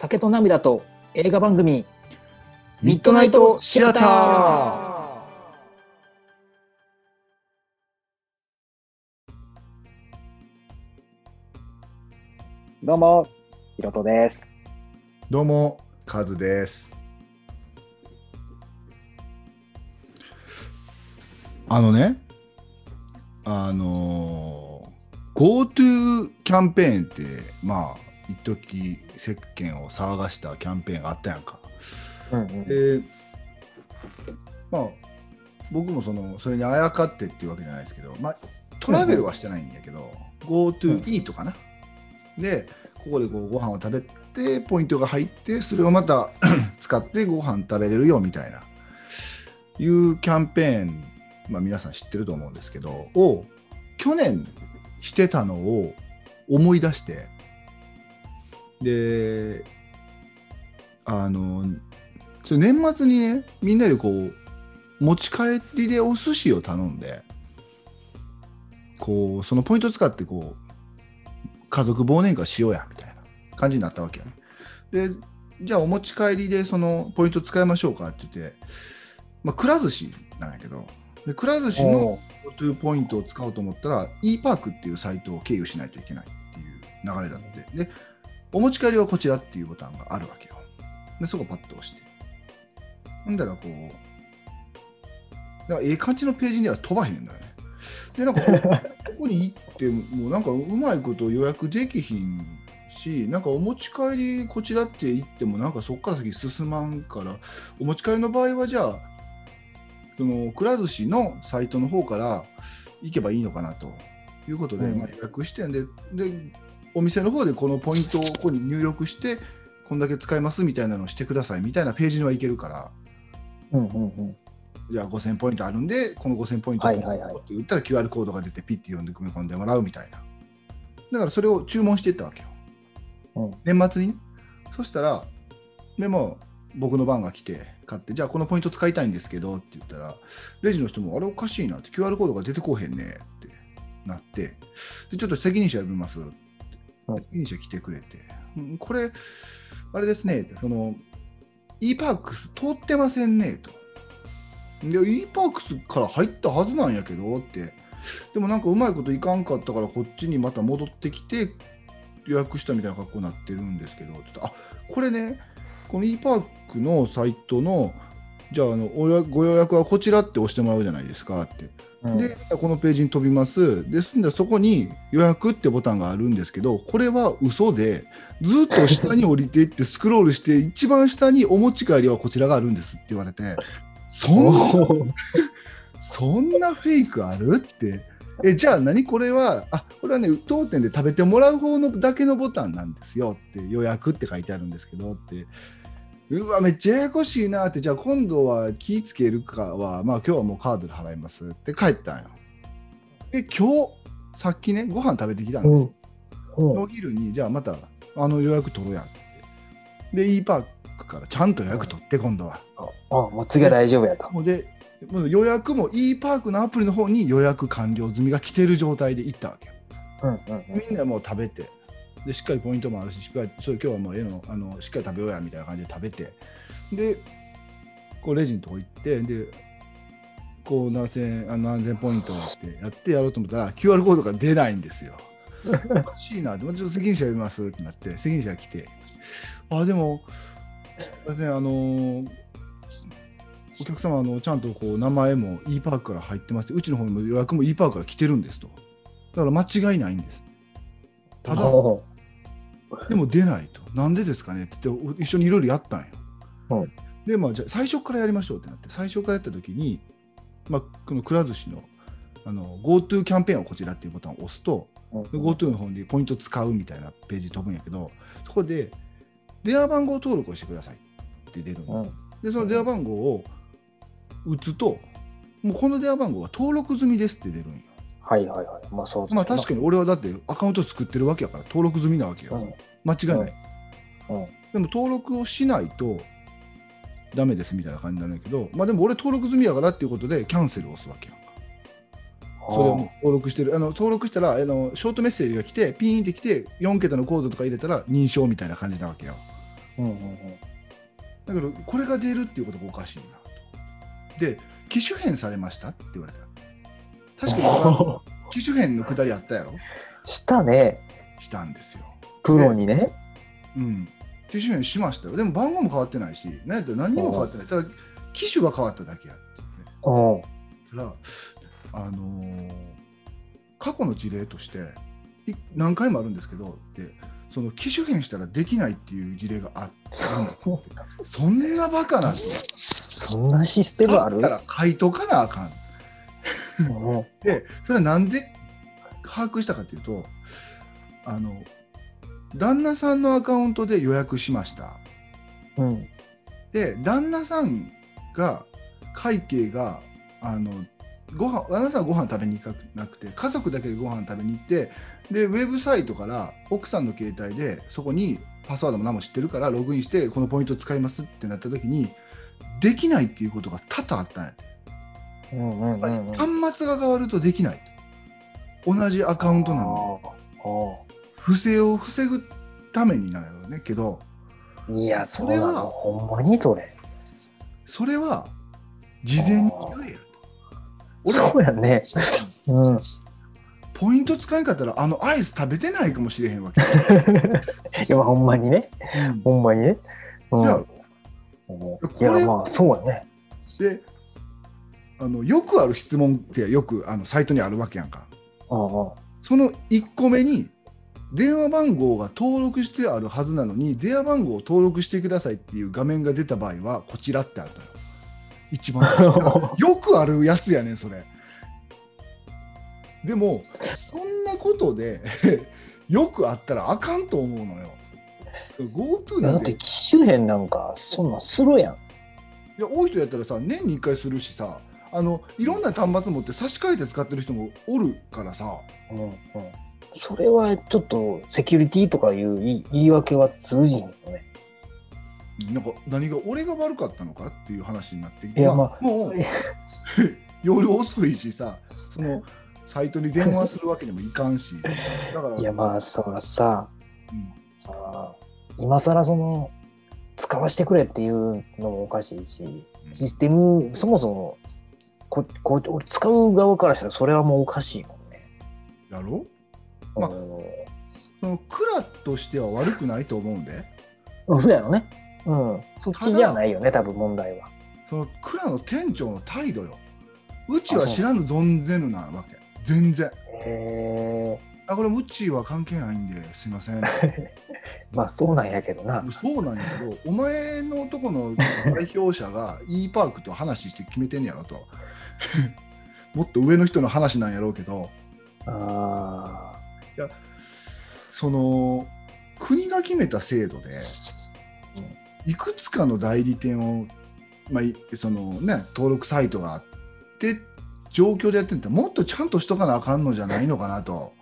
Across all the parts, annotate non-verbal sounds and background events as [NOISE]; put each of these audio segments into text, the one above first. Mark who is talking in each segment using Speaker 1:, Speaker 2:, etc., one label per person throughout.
Speaker 1: 酒と涙と映画番組
Speaker 2: ミッドナイトシアター
Speaker 3: どうも、ひろとです。
Speaker 2: どうも、カズです。あのね、あのー、GoTo キャンペーンって、まあ、一時世間を騒がしたキャンペーンがあったやんか。
Speaker 3: うんうん
Speaker 2: で、まあ、僕もそのそれにあやかってっていうわけじゃないですけど、まあ、トラベルはしてないんだけど、GoTo イートかな。で、ここでこうご飯を食べて、ポイントが入って、それをまた [CLEARS THROAT] 使ってご飯食べれるよみたいな、いうキャンペーン、まあ、皆さん知ってると思うんですけど、を去年してたのを思い出して、で、あの、それ年末にね、みんなでこう、持ち帰りでお寿司を頼んで、こう、そのポイント使ってこう、家族忘年会しようや、みたいな感じになったわけよね。で、じゃあお持ち帰りでそのポイント使いましょうかって言って、まあ、くら寿司なんやけど、でくら寿司の GoTo ポイントを使おうと思ったら、e パークっていうサイトを経由しないといけないっていう流れだって。で、お持ち帰りはこちらっていうボタンがあるわけよ。で、そこパッと押して。ほんだらこう、なんかええ感じのページには飛ばへんのよね。で、なんかこう [LAUGHS] ここに行っても、なんかうまいこと予約できひんし、なんかお持ち帰りこちらって言っても、なんかそこから先進まんから、お持ち帰りの場合はじゃあ、そのくら寿司のサイトの方から行けばいいのかなということで、
Speaker 3: うん
Speaker 2: まあ、予約してんでで、お店の方でこのポイントをここに入力して、こんだけ使えますみたいなのをしてくださいみたいなページには行けるから、
Speaker 3: うんうんうん。
Speaker 2: じゃあ5000ポイントあるんで、この5000ポイント
Speaker 3: はいはいはい
Speaker 2: って言ったら QR コードが出て、ピッて読んで組み込んでもらうみたいな。だからそれを注文していったわけよ。
Speaker 3: うん
Speaker 2: 年末にね。そしたら、でも僕の番が来て、買って、じゃあこのポイント使いたいんですけどって言ったら、レジの人も、あれおかしいなって、QR コードが出てこうへんねってなって、でちょっと責任者呼びますって。
Speaker 3: うん
Speaker 2: 責任者来てくれて、うんこれ、あれですねその、e パークス通ってませんねと。で、e パークスから入ったはずなんやけどって。でもなんかうまいこといかんかったからこっちにまた戻ってきて予約したみたいな格好になってるんですけどって言ったらあこれねこの e パークのサイトのじゃああのおやご予約はこちらって押してもらうじゃないですかって
Speaker 3: うん
Speaker 2: で、このページに飛びます。ですんで、そこに予約ってボタンがあるんですけど、これは嘘で、ずっと下に降りていって、スクロールして、一番下にお持ち帰りはこちらがあるんですって言われて、そんな、
Speaker 3: お
Speaker 2: そんなフェイクあるって。え、じゃあ何これは、あ、これはね、当店で食べてもらう方のだけのボタンなんですよって、予約って書いてあるんですけどって。うわ、めっちゃややこしいなって、じゃあ今度は気ぃつけるかは、まあ今日はもうカードで払いますって帰ったんよ。で、今日、さっきね、ご飯食べてきたんですよ。お昼に、じゃあまたあの予約取ろうやって。で、e パークからちゃんと予約取って、今度は。
Speaker 3: あもう次は大丈夫やと。
Speaker 2: で、予約も e パークのアプリの方に予約完了済みが来てる状態で行ったわけよ。
Speaker 3: うんうん
Speaker 2: みんなもう食べて、でしっかりポイントもあるし、しっかりそう今日はもう絵のあのしっかり食べようやみたいな感じで食べて、で、こうレジのとこ行って、で、こう何千あの何千ポイントってやってやろうと思ったら、QR コードが出ないんですよ。おかしいなって、もちょっと責任者呼びますってなって、責任者が来て、あ、でも、すいません、あのお客様のちゃんとこう名前も e パークから入ってますうちの方にも予約も e パークから来てるんですと。だから間違いないんです。ただでも出ないと。なんでですかね？って言って一緒にいろいろやったんよ、
Speaker 3: はい。
Speaker 2: でまあじゃあ最初からやりましょうってなって最初からやった時に、まあ、このくら寿司のあの GoTo キャンペーンをこちらっていうボタンを押すと
Speaker 3: うん。
Speaker 2: で GoTo の方にポイント使うみたいなページ飛ぶんやけどそこで電話番号登録をしてくださいって出るの、
Speaker 3: うん。
Speaker 2: でその電話番号を打つともうこの電話番号は登録済みですって出るんよ。
Speaker 3: はいはいはい。まあそうです
Speaker 2: まあ確かに俺はだってアカウント作ってるわけやから登録済みなわけよ、
Speaker 3: う。ん
Speaker 2: 間違いない、
Speaker 3: うんうん
Speaker 2: でも登録をしないとダメですみたいな感じなんだけどまあでも俺登録済みやからっていうことでキャンセルを押すわけやんか。それをもう登録してる。あの登録したらあのショートメッセージが来てピーンって来て4桁のコードとか入れたら認証みたいな感じなわけよ
Speaker 3: ううんうん。
Speaker 2: だけどこれが出るっていうことがおかしいなと。で機種変されましたって言われた。確かに [LAUGHS] 機種変のくだりあったやろ？
Speaker 3: したね、
Speaker 2: したんですよ
Speaker 3: プロにね。
Speaker 2: うん。機種変しましたよ。でも番号も変わってないし何やっ何にも変わってない。ただ機種が変わっただけやっていう。ね
Speaker 3: うん。
Speaker 2: だからあのー過去の事例としてい何回もあるんですけどでその機種変したらできないっていう事例があって
Speaker 3: そ
Speaker 2: そんなバカなと
Speaker 3: そんなシステムある？
Speaker 2: だったら書いとかなあかん。でそれはなんで把握したかというとあの旦那さんのアカウントで予約しました。
Speaker 3: うん。
Speaker 2: で旦那さんが会計があのご飯旦那さんはご飯食べに行かなくて家族だけでご飯食べに行ってでウェブサイトから奥さんの携帯でそこにパスワードも何も知ってるからログインしてこのポイント使いますってなった時にできないっていうことが多々あったんや。て
Speaker 3: うんうんうんうん。
Speaker 2: 端末が変わるとできない。と同じアカウントなのに不正を防ぐためになるよねけど
Speaker 3: いや、そ
Speaker 2: れは。
Speaker 3: ほんまにそれ。
Speaker 2: それは事前に言えよ俺
Speaker 3: そうやね。うん。
Speaker 2: ポイント使いんかったらあのアイス食べてないかもしれへんわけ、[LAUGHS]
Speaker 3: いや、ほんまにね。ほんまにね。うん。いや、
Speaker 2: れ
Speaker 3: まあ、そうやね。
Speaker 2: であのよくある質問ってよくあのサイトにあるわけやんか
Speaker 3: うんうん。
Speaker 2: その1個目に電話番号が登録してあるはずなのに電話番号を登録してくださいっていう画面が出た場合はこちらってあるのよ。一番よくあるやつやねんそれ。でもそんなことで [LAUGHS] よくあったらあかんと思うのよ。GoTo
Speaker 3: だって機種変なんかそんなんするやん。
Speaker 2: いや多い人やったらさ年に1回するしさあのいろんな端末持って差し替えて使ってる人もおるからさ。
Speaker 3: うんうん。それはちょっとセキュリティとかいう言い訳は通じんよね。
Speaker 2: なんか何が俺が悪かったのかっていう話になってきて
Speaker 3: いやまあ、
Speaker 2: も
Speaker 3: そうれ。[LAUGHS]
Speaker 2: 夜遅いしさそのサイトに電話するわけにもいかんし。だから
Speaker 3: いやまあそらさ、
Speaker 2: うん。
Speaker 3: 今更その使わせてくれっていうのもおかしいし、システムそもそもここ俺使う側からしたらそれはもうおかしいもんね。
Speaker 2: やろ？まあ
Speaker 3: うん
Speaker 2: そのクラとしては悪くないと思うんで。
Speaker 3: うん、そうやろね。うん、そっちじゃないよね、多分問題は。
Speaker 2: そのクラの店長の態度よ。うちは知らぬ存ぜぬなわけ。全然。
Speaker 3: へえ
Speaker 2: あこれうちは関係ないんですいません。[LAUGHS]
Speaker 3: まあそうなんやけどな。
Speaker 2: そうなんやけどお前のとこの代表者が e パークと話して決めてんやろと。[LAUGHS] もっと上の人の話なんやろうけど。
Speaker 3: あ
Speaker 2: その国が決めた制度でいくつかの代理店を、まあ、いそのね、登録サイトがあって状況でやってるんだったらもっとちゃんとしとかなあかんのじゃないのかなと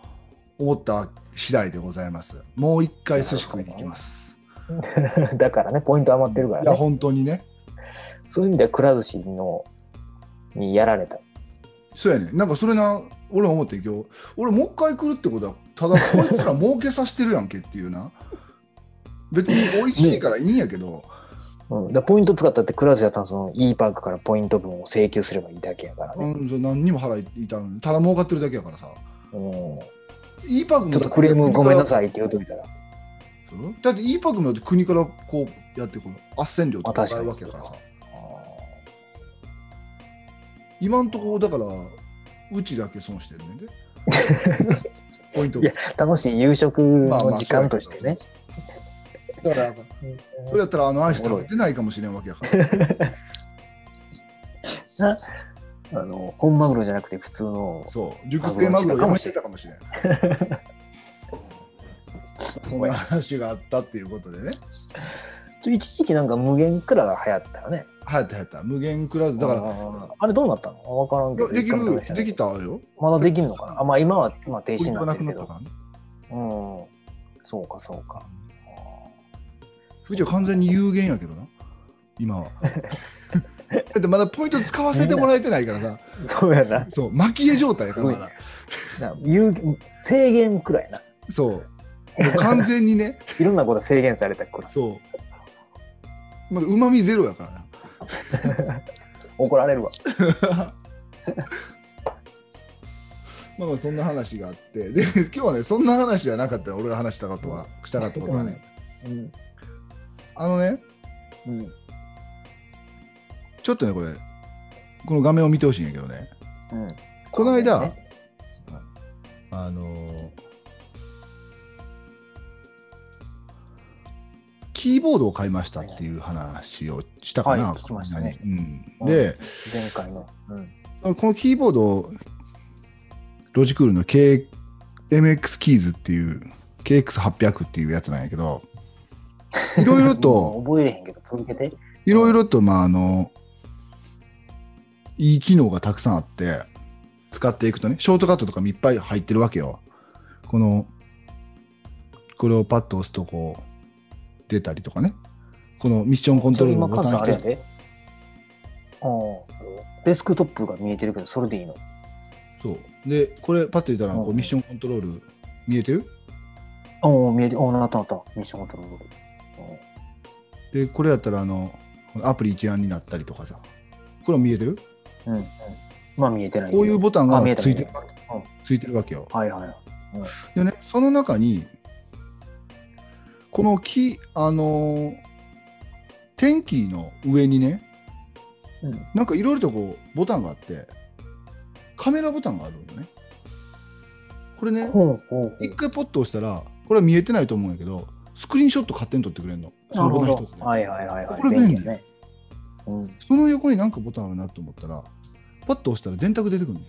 Speaker 2: 思った次第でございますもう一回寿司食いに行きます
Speaker 3: あ。[LAUGHS] だからね、ポイント余ってるから
Speaker 2: いや
Speaker 3: ね。
Speaker 2: 本当にね
Speaker 3: そういう意味ではくら寿司のにやられた。
Speaker 2: そうやねなんかそれな俺思って今日俺もう一回来るってことはただこいつら儲けさせてるやんけっていうな。別に美味しいからいいんやけど、
Speaker 3: うん、だポイント使ったってクラスやったらその E パークからポイント分を請求すればいいだけやからね。
Speaker 2: うん、何にも払いたただ儲かってるだけやからさ。
Speaker 3: うん、
Speaker 2: E パークも
Speaker 3: ちょっとクレームごめんな
Speaker 2: い
Speaker 3: さいって言うといたら。
Speaker 2: だって E パークも国からこうやってこの斡旋料とか払うわけやからさ。今んところだからうちだけ損してるねんで。[LAUGHS] ポイント
Speaker 3: いや楽しい夕食の時間としてね。
Speaker 2: だから。それやったらあのアイス食べてないかもしれんわけやから。[LAUGHS]
Speaker 3: あの本マグロじゃなくて普通の
Speaker 2: そう。熟成マグロやめてたかもしれん。そんな話があったっていうことでね。[LAUGHS]
Speaker 3: 一時期なんか無限クラが流行ったよね。
Speaker 2: 流行ったった。無限クラウドだから
Speaker 3: らあれどうなったの？わからんけど。
Speaker 2: できるで。きたよ。
Speaker 3: まだできるのかな？あまあ今は、まあ、停止になってるけど。
Speaker 2: なくなったか。らね
Speaker 3: うん。そうかそうか。
Speaker 2: うちは完全に有限やけどな。今は。[LAUGHS] だってまだポイント使わせてもらえてないからさ。
Speaker 3: そうやな。
Speaker 2: そう蒔絵状態やからまだ。
Speaker 3: な。有制限くらいな。
Speaker 2: そう。完全にね。[LAUGHS]
Speaker 3: いろんなこと制限されたくらい。
Speaker 2: そう。まだうまみゼロやからな。[LAUGHS]
Speaker 3: 怒られるわ。[LAUGHS]
Speaker 2: まあまあそんな話があって、で、今日はね、そんな話じゃなかったよ俺が話したことは、したかったことはね。
Speaker 3: うん。
Speaker 2: あのね、
Speaker 3: うん。
Speaker 2: ちょっとね、これ、この画面を見てほしいんやけどね、
Speaker 3: うん。
Speaker 2: この間、
Speaker 3: ね
Speaker 2: あのーキーボードを買いましたっていう話をしたかな、
Speaker 3: はい聞きましたね
Speaker 2: うん
Speaker 3: うん
Speaker 2: で、
Speaker 3: 前回の。うん。
Speaker 2: このキーボード、ロジクールの KMX キーズっていう、KX800 っていうやつなんやけど、いろいろと、
Speaker 3: 覚えれへんけど、続けて。
Speaker 2: いろいろと、まあ、あの、いい機能がたくさんあって、使っていくとね、ショートカットとかもいっぱい入ってるわけよ。この、これをパッと押すと、こう、出たりとかね。このミッションコントロールボタン
Speaker 3: で。ああ。デスクトップが見えてるけど、それでいいの。
Speaker 2: そう。で、これパッと入れたら、こ
Speaker 3: う
Speaker 2: うんミッションコントロール見えてる？
Speaker 3: ああ、見えて、ああ、なったなった。ミッションコントロール。
Speaker 2: で、これやったら、あの、アプリ一覧になったりとかさ。これも見えてる？
Speaker 3: うん。うん。まあ見えてない。
Speaker 2: こういうボタンが
Speaker 3: うん
Speaker 2: ついてるわけよ。
Speaker 3: はいはいはい。
Speaker 2: でね、その中に、このキー、あのー、天気の上にね、
Speaker 3: うん。
Speaker 2: なんかいろいろとこう、ボタンがあって、カメラボタンがあるのね。これね。一回ポッと押したら、これは見えてないと思うんやけど、スクリーンショット勝手に撮ってくれるの。そのボタン一つで。
Speaker 3: はいはいはいはい。
Speaker 2: これ便利
Speaker 3: やね。うん。
Speaker 2: その横になんかボタンあるなと思ったら、パッと押したら電卓出てくるんだよ。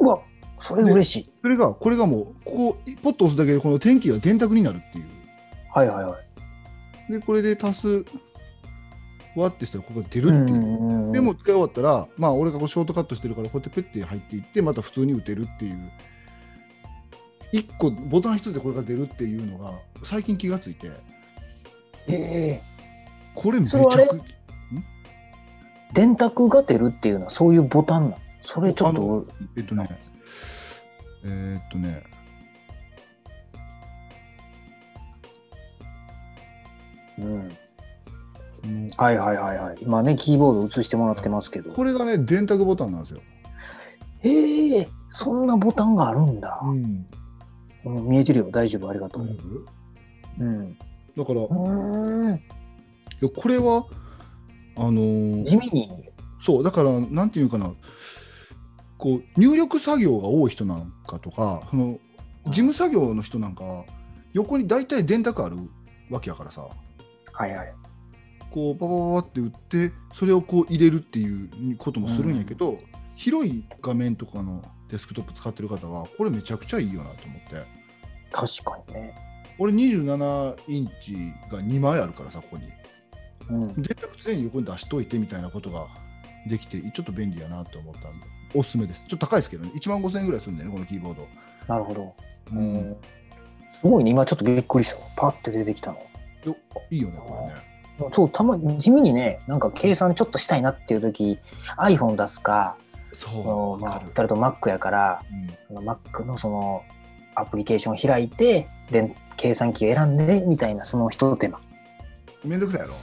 Speaker 3: うわ、それ嬉しい。
Speaker 2: それが、これがもう、ここ、ポッと押すだけで、この天気が電卓になるっていう。
Speaker 3: はいはいはい。
Speaker 2: で、これで足す、わってしたら、ここが出るっていう。
Speaker 3: うん
Speaker 2: でも、使い終わったら、まあ、俺がこうショートカットしてるから、こうやってペッて入っていって、また普通に打てるっていう。一個、ボタン一つでこれが出るっていうのが、最近気がついて、
Speaker 3: ええ
Speaker 2: これめち
Speaker 3: それはあれ？
Speaker 2: ゃく
Speaker 3: 電卓が出るっていうのはそういうボタンなの？それちょっと、
Speaker 2: えっとね、えーっとね、
Speaker 3: うん。はいはいはいはい。今ね、キーボード映してもらってますけど。
Speaker 2: これがね、電卓ボタンなんですよ。
Speaker 3: ええそんなボタンがあるんだ。
Speaker 2: ん。
Speaker 3: うん見えてるよ。大丈夫。ありがとう。うん。
Speaker 2: だから、
Speaker 3: うーん。
Speaker 2: いやこれは、あのー
Speaker 3: 地味に。
Speaker 2: そう、だから、なんていうかな、こう、入力作業が多い人なんかとか、その事務作業の人なんかは、横に大体電卓あるわけやからさ、
Speaker 3: はいはい。
Speaker 2: こう、パパパパって打って、それをこう入れるっていうこともするんやけど、広い画面とかのデスクトップ使ってる方は、これめちゃくちゃいいよなと思って。
Speaker 3: 確かにね。
Speaker 2: 俺27インチが2枚あるからさ、ここに。
Speaker 3: うん。
Speaker 2: 電卓常に横に出しといてみたいなことができて、ちょっと便利やなと思ったんで、おすすめです。ちょっと高いですけどね、1万5000円ぐらいするんだよね、このキーボード。
Speaker 3: なるほど。
Speaker 2: う
Speaker 3: うんん。すごいね。今ちょっとびっくりしたわ。パッて出てきたの。
Speaker 2: よあいいよね、これね。
Speaker 3: そう、たまに地味にね、なんか計算ちょっとしたいなっていう時 iPhone 出すか、
Speaker 2: そう、
Speaker 3: まあ。誰と Mac やから、
Speaker 2: うん
Speaker 3: Mac のそのアプリケーションを開いて、で、計算機を選んで、みたいなその一手間。
Speaker 2: めんどくさいやろ？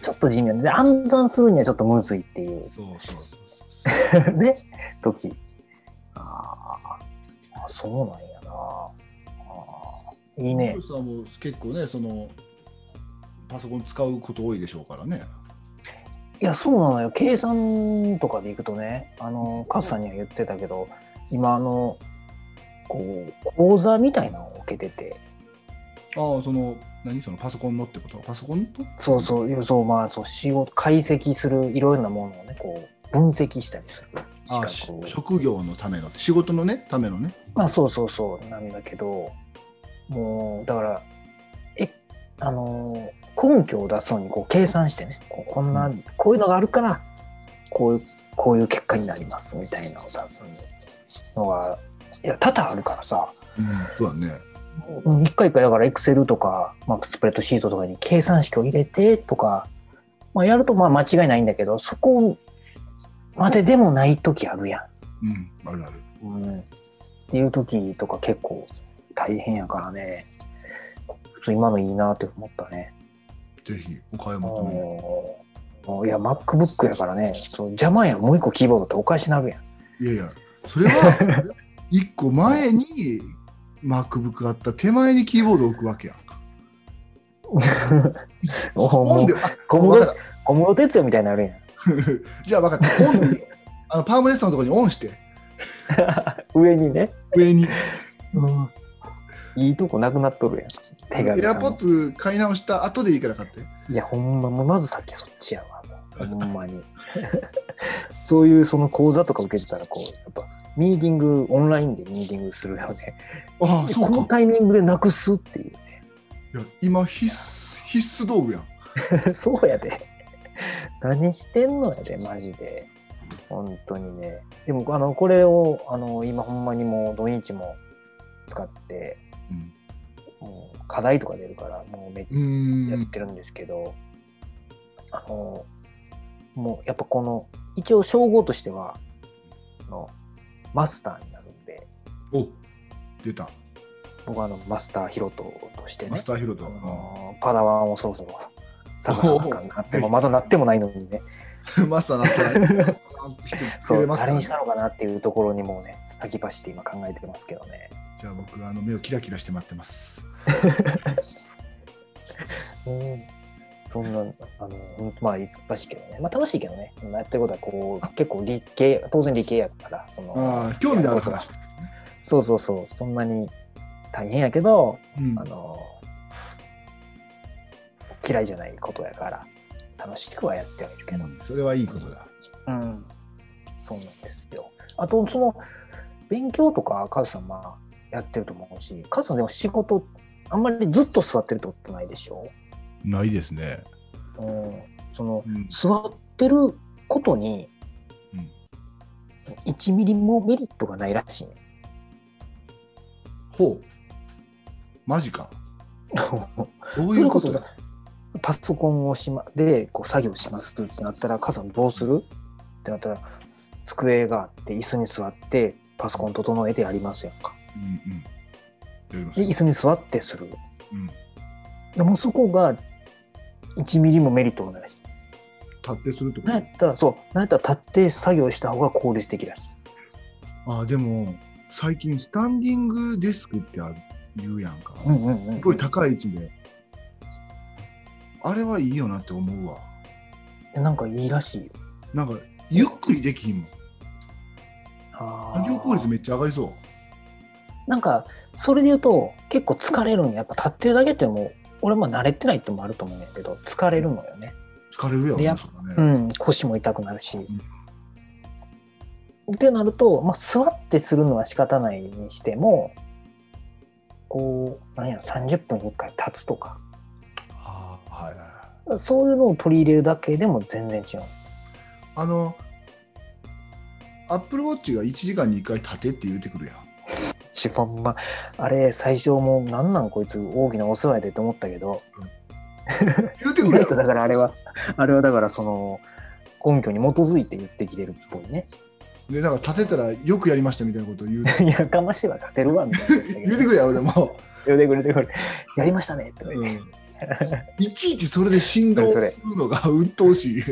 Speaker 3: ちょっと地味なんで、暗算するにはちょっとむずいっていう
Speaker 2: そうそうそうそう。[LAUGHS]
Speaker 3: ね、時。あーあ、そうなんやな。あーいいね
Speaker 2: 結構ね、その、パソコン使うこと多いでしょうからね。
Speaker 3: いや、そうなのよ。計算とかでいくとね、あの、カズさんには言ってたけど、今、あの、こう、講座みたいなのを受けてて、
Speaker 2: ああ、その、何？そのパソコンのってこと？パソコンと？
Speaker 3: そうそう、そう、まあ、そう、仕事、解析するいろいろなものをね、こう、分析したりする
Speaker 2: ああ
Speaker 3: 資格を。
Speaker 2: 職業のための、仕事のね、ためのね？
Speaker 3: まあ、そうそうそう、なんだけど、もう、だから、え、あの、根拠を出すのに、こう、計算してね、こうこんな、こういうのがあるから、こういう、こういう結果になります、みたいなのを出すのが、いや、多々あるからさ、
Speaker 2: うん、そうだね。
Speaker 3: うん一回一回だからエクセルとか、まあ、スプレッドシートとかに計算式を入れてとか、まあ、やるとまあ間違いないんだけどそこまででもない時あるや
Speaker 2: うん、あるある。
Speaker 3: ん。うん、っていう時とか結構大変やからね今のいいなって思ったね。
Speaker 2: ぜひ、お買い
Speaker 3: うん
Speaker 2: 求め。
Speaker 3: いや、MacBook やからね、そう邪魔やん、もう一個キーボードってお返しなるやん。
Speaker 2: いやいや、それは [LAUGHS] 一個前に MacBook があった手前にキーボードを置くわけやん [LAUGHS] か。
Speaker 3: 小室哲也みたいになるやん。
Speaker 2: た [LAUGHS] じゃあ分かった。オンに、あのパームレストのところにオンして、
Speaker 3: 上にね、
Speaker 2: 上に。
Speaker 3: いいとこなくなっとるやん。手
Speaker 2: エアポッツ買い直した後でいいから買って。
Speaker 3: いや、ほんま、もうまずさっきそっちやわ。もうほんまに。[LAUGHS] そういうその講座とか受けてたら、こう、やっぱ、ミーティング、オンラインでミーティングするよね。
Speaker 2: ああ、
Speaker 3: で
Speaker 2: そうか。
Speaker 3: このタイミングでなくすっていう
Speaker 2: いや今必須、必須道具やん。
Speaker 3: ね。[LAUGHS] そうやで。何してんのやで、マジで。本当にね。でも、あの、これを、あの、今ほんまにもう土日も使って、課題とか出るから、もうめっちゃやってるんですけど、あの、もうやっぱこの、一応称号としては、あのマスターになるんで、
Speaker 2: お出た。
Speaker 3: 僕はあのマスターヒロトとしてね
Speaker 2: マス、ターヒロト。
Speaker 3: あのパダワンをそろそろ探さなあかんなって、まだなってもないのにね、
Speaker 2: う [LAUGHS] んマスターなったら、[LAUGHS]
Speaker 3: そう、誰にしたのかなっていうところにもうね、先走って今考えてますけどね。
Speaker 2: じゃあ僕、あの目をキラキラして待ってます。[LAUGHS]
Speaker 3: うんそんな、あの、まあ、難しいけどね。まあ、楽しいけどね。やってることは、こう、結構理系、当然理系やから、その、
Speaker 2: ああ、興味のある
Speaker 3: やること
Speaker 2: 話。
Speaker 3: はそうそうそう、そんなに大変やけど、
Speaker 2: うん
Speaker 3: あの、嫌いじゃないことやから、楽しくはやってはいるけど。
Speaker 2: それはいいことだ。
Speaker 3: うん。そうなんですよ。あと、その、勉強とか、カズさん、まあ、やってると思うし、カズさんでも仕事、あんまりずっと座ってるってことないでしょ？
Speaker 2: ないですね。
Speaker 3: うん。その、
Speaker 2: うん
Speaker 3: 座ってることに、
Speaker 2: うん
Speaker 3: 1ミリもメリットがないらしいね。
Speaker 2: ほう。マジか。[LAUGHS] どう
Speaker 3: それこそ
Speaker 2: いうことだ
Speaker 3: パソコンをしまでこう作業しますってなったら、母さんどうする？ってなったら、机があって、椅子に座って、パソコン整えてやりますやんか。
Speaker 2: うんうん。
Speaker 3: 椅子に座ってする？
Speaker 2: うん。
Speaker 3: でもうそこが1ミリもメリットがないらしい。
Speaker 2: 立ってするってこ
Speaker 3: なんやったら、そう、なんやったら立って作業した方が効率的だしい。
Speaker 2: とあ、でも、最近、スタンディングデスクってある言うやんか。
Speaker 3: うんうんうん。
Speaker 2: すごい高い位置で。あれはいいよなって思うわ。
Speaker 3: なんかいいらしいよ。
Speaker 2: なんか、ゆっくりできひんもん。作業効率めっちゃ上がりそう。
Speaker 3: なんか、それで言うと、結構疲れるんや。やっぱ立ってるだけってもう、俺も慣れてないってのもあると思うんやけど、疲れるのよね。
Speaker 2: 疲れるやろ
Speaker 3: でや
Speaker 2: ね。
Speaker 3: うん、腰も痛くなるし。ってなると、まあ、座ってするのは仕方ないにしても、こう、なんや、30分に1回立つとか、
Speaker 2: ああ、はいはいはい。
Speaker 3: そういうのを取り入れるだけでも全然違う。
Speaker 2: あの、アップルウォッチが1時間に1回立てって言うてくるやん。
Speaker 3: 一番ま。あれ最初もうなんなんこいつ大きなお世話やでと思ったけど。
Speaker 2: 言うてくるやん
Speaker 3: 意外と。だからあれはあれはだからその根拠に基づいて言ってきてるっぽいね。
Speaker 2: で、なんか立てたらよくやりましたみたいなことを言う
Speaker 3: やかましいわ立てるわみたいな [LAUGHS]
Speaker 2: 言うてくるやろ、でも。
Speaker 3: 言うてくれてくれ。やりましたねって言って、
Speaker 2: いちいちそれで振動するのが鬱陶しい。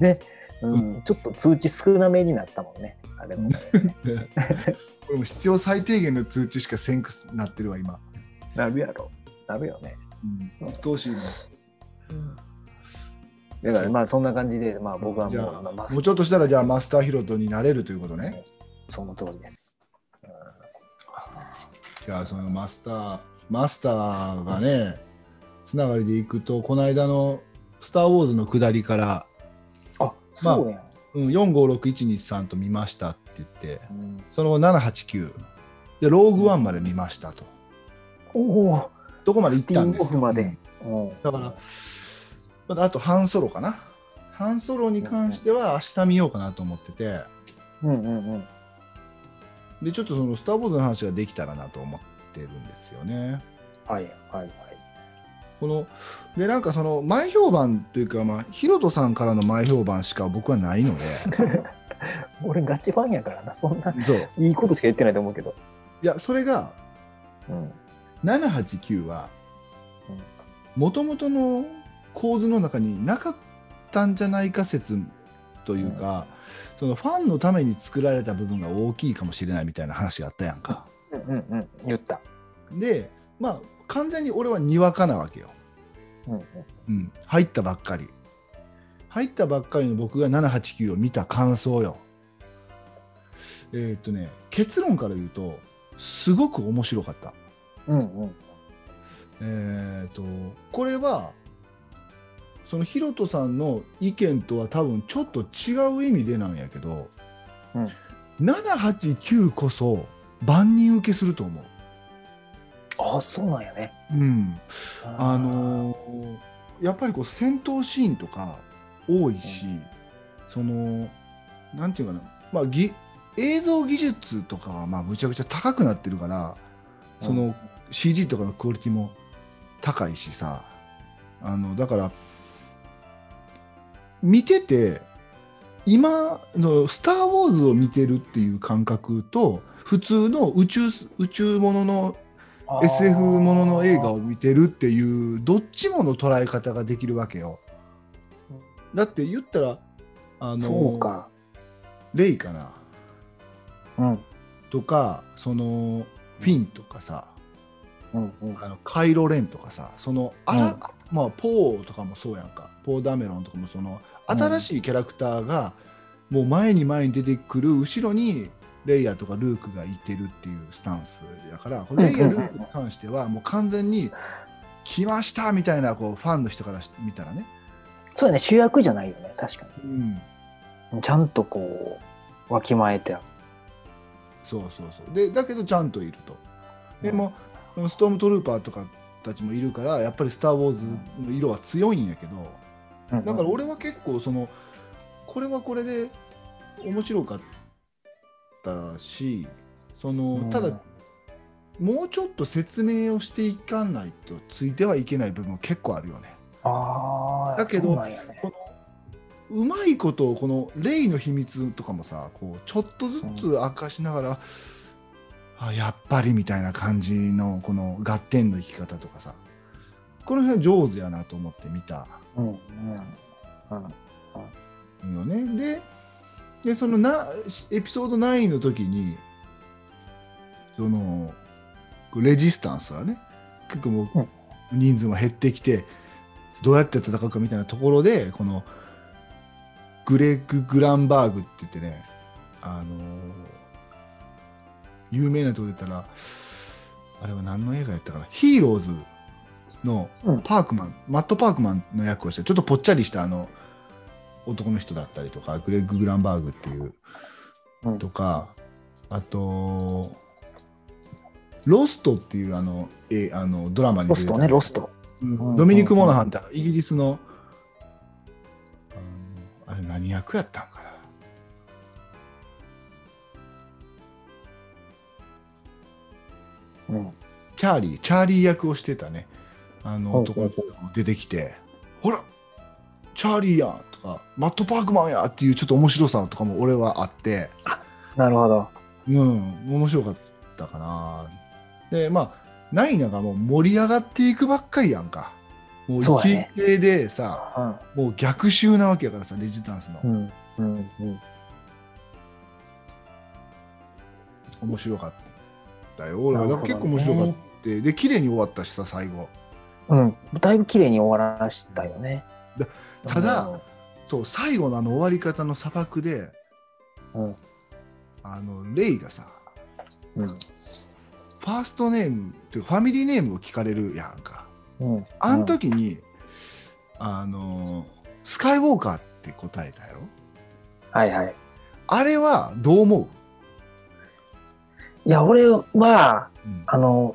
Speaker 3: で、[LAUGHS] うん、ちょっと通知少なめになったもんねあれもね。[LAUGHS]
Speaker 2: これも必要最低限の通知しかせんくなってるわ、今。
Speaker 3: なるやろ。なるよね、
Speaker 2: うん、鬱陶しいな。
Speaker 3: だからまあそんな感じでまあ僕はもう
Speaker 2: あ
Speaker 3: まあ
Speaker 2: もうちょっとしたら、じゃあマスターヒロトになれるということね。
Speaker 3: その通りです、
Speaker 2: じゃあそのマスター、マスターがね、つながりでいくと、この間のスター・ウォーズの下りから、
Speaker 3: あそうやん、
Speaker 2: うん、456123と見ましたって言って、
Speaker 3: うん
Speaker 2: その後789で、ローグワンまで見ましたと。
Speaker 3: おお
Speaker 2: どこまで行ったんです
Speaker 3: スピンオフまで
Speaker 2: うんだから、あと半ソロかな。半ソロに関しては明日見ようかなと思ってて、
Speaker 3: うんうんうん
Speaker 2: で、ちょっとそのスター・ウォーズの話ができたらなと思ってるんですよね。
Speaker 3: はいはいはい。
Speaker 2: このでなんかその前評判というか、まあ、ヒロトさんからの前評判しか僕はないので [LAUGHS]
Speaker 3: 俺ガチファンやからな、そんないいことしか言ってないと思うけど。
Speaker 2: いやそれが
Speaker 3: うん。
Speaker 2: 789はもともとの構図の中になかったんじゃないか説というか、そのファンのために作られた部分が大きいかもしれないみたいな話があったやんか。
Speaker 3: うんうんうん。言った。
Speaker 2: でまあ完全に俺はにわかなわけよ。
Speaker 3: うんうん。
Speaker 2: うん、入ったばっかり入ったばっかりの僕が789を見た感想よえーっとね結論から言うとすごく面白かった
Speaker 3: うんうん。
Speaker 2: えーっとこれはそのヒロトさんの意見とは多分ちょっと違う意味でなんやけど、
Speaker 3: うん
Speaker 2: 789こそ万人受けすると思う。
Speaker 3: ああ、そうなんやね。
Speaker 2: うん、あのーやっぱりこう戦闘シーンとか多いし、そのなんていうかな、まあ、ぎ映像技術とかはまあむちゃくちゃ高くなってるからその、
Speaker 3: うん。
Speaker 2: CG とかのクオリティも高いしさ。あのだから見てて今の「スター・ウォーズ」を見てるっていう感覚と普通の宇宙宇宙ものの SF ものの映画を見てるっていうどっちもの捉え方ができるわけよ。だって言ったらあの
Speaker 3: そうか。
Speaker 2: レイかな？
Speaker 3: うん。
Speaker 2: とかそのフィンとかさ、
Speaker 3: うんうん。
Speaker 2: あのカイロ・レンとかさそのあら、まあ、ポーとかもそうやんかポー・ダメロンとかもその新しいキャラクターがもう前に前に出てくる後ろにレイヤーとかルークがいてるっていうスタンスやからこれレイヤー、ルークに関してはもう完全に来ましたみたいなこうファンの人から見たらね、
Speaker 3: そうやね、主役じゃないよね、確か
Speaker 2: うん、
Speaker 3: に。ちゃんとこう、わきまえてある。
Speaker 2: そうそうそう。でだけどちゃんといると。でも、ストームトルーパーとかたちもいるからやっぱり「スター・ウォーズ」の色は強いんやけど、
Speaker 3: うん。
Speaker 2: だから俺は結構そのこれはこれで面白かったしその
Speaker 3: うん
Speaker 2: ただもうちょっと説明をしていかないとついてはいけない部分も結構あるよね。
Speaker 3: ああ、
Speaker 2: だけど
Speaker 3: そうね。
Speaker 2: このうまいことをこのレイの秘密とかもさこうちょっとずつ明かしながら、あやっぱりみたいな感じのこの合点の生き方とかさこの辺上手やなと思って見た
Speaker 3: うんうんうん。
Speaker 2: よね。ででそのなエピソード9の時にそのレジスタンスはね結構もう人数も減ってきてどうやって戦うかみたいなところでこのグレッグ・グランバーグって言ってねあの有名なところで言ったらあれは何の映画やったかな？ヒーローズの
Speaker 3: うん。
Speaker 2: パークマン、マット・パークマンの役をしてちょっとぽっちゃりしたあの男の人だったりとかグレッグ・グランバーグっていう
Speaker 3: うん。
Speaker 2: とかあとロストっていうあのえあのドラマに
Speaker 3: ロストね、ロスト。
Speaker 2: うん。ドミニク・モナハンってイギリスのあれ何役やったんかな。
Speaker 3: うん。
Speaker 2: チャーリーチャーリー役をしてたね。あの男の人が出てきて「ほらチャーリーやん」とか「マット・パークマンや」っていうちょっと面白さとかも俺はあって
Speaker 3: なるほど。
Speaker 2: うん面白かったかなでまあナイナがもう盛り上がっていくばっかりやんかもう一系でさもう逆襲なわけやからさレジスタンスの、
Speaker 3: うん。うん。うん。
Speaker 2: 面白かったよ俺はだから結構面白かったで綺麗に終わったしさ最後
Speaker 3: うん。だいぶ綺麗に終わらしたよね。
Speaker 2: だただそう最後のあの終わり方の砂漠で
Speaker 3: うん。
Speaker 2: あのレイがさ
Speaker 3: うん。
Speaker 2: ファーストネームっていうかファミリーネームを聞かれるやんか
Speaker 3: うん。
Speaker 2: あの時に、あのスカイウォーカーって答えたやろ？
Speaker 3: はいはい。
Speaker 2: あれはどう思
Speaker 3: いや、俺は、あの、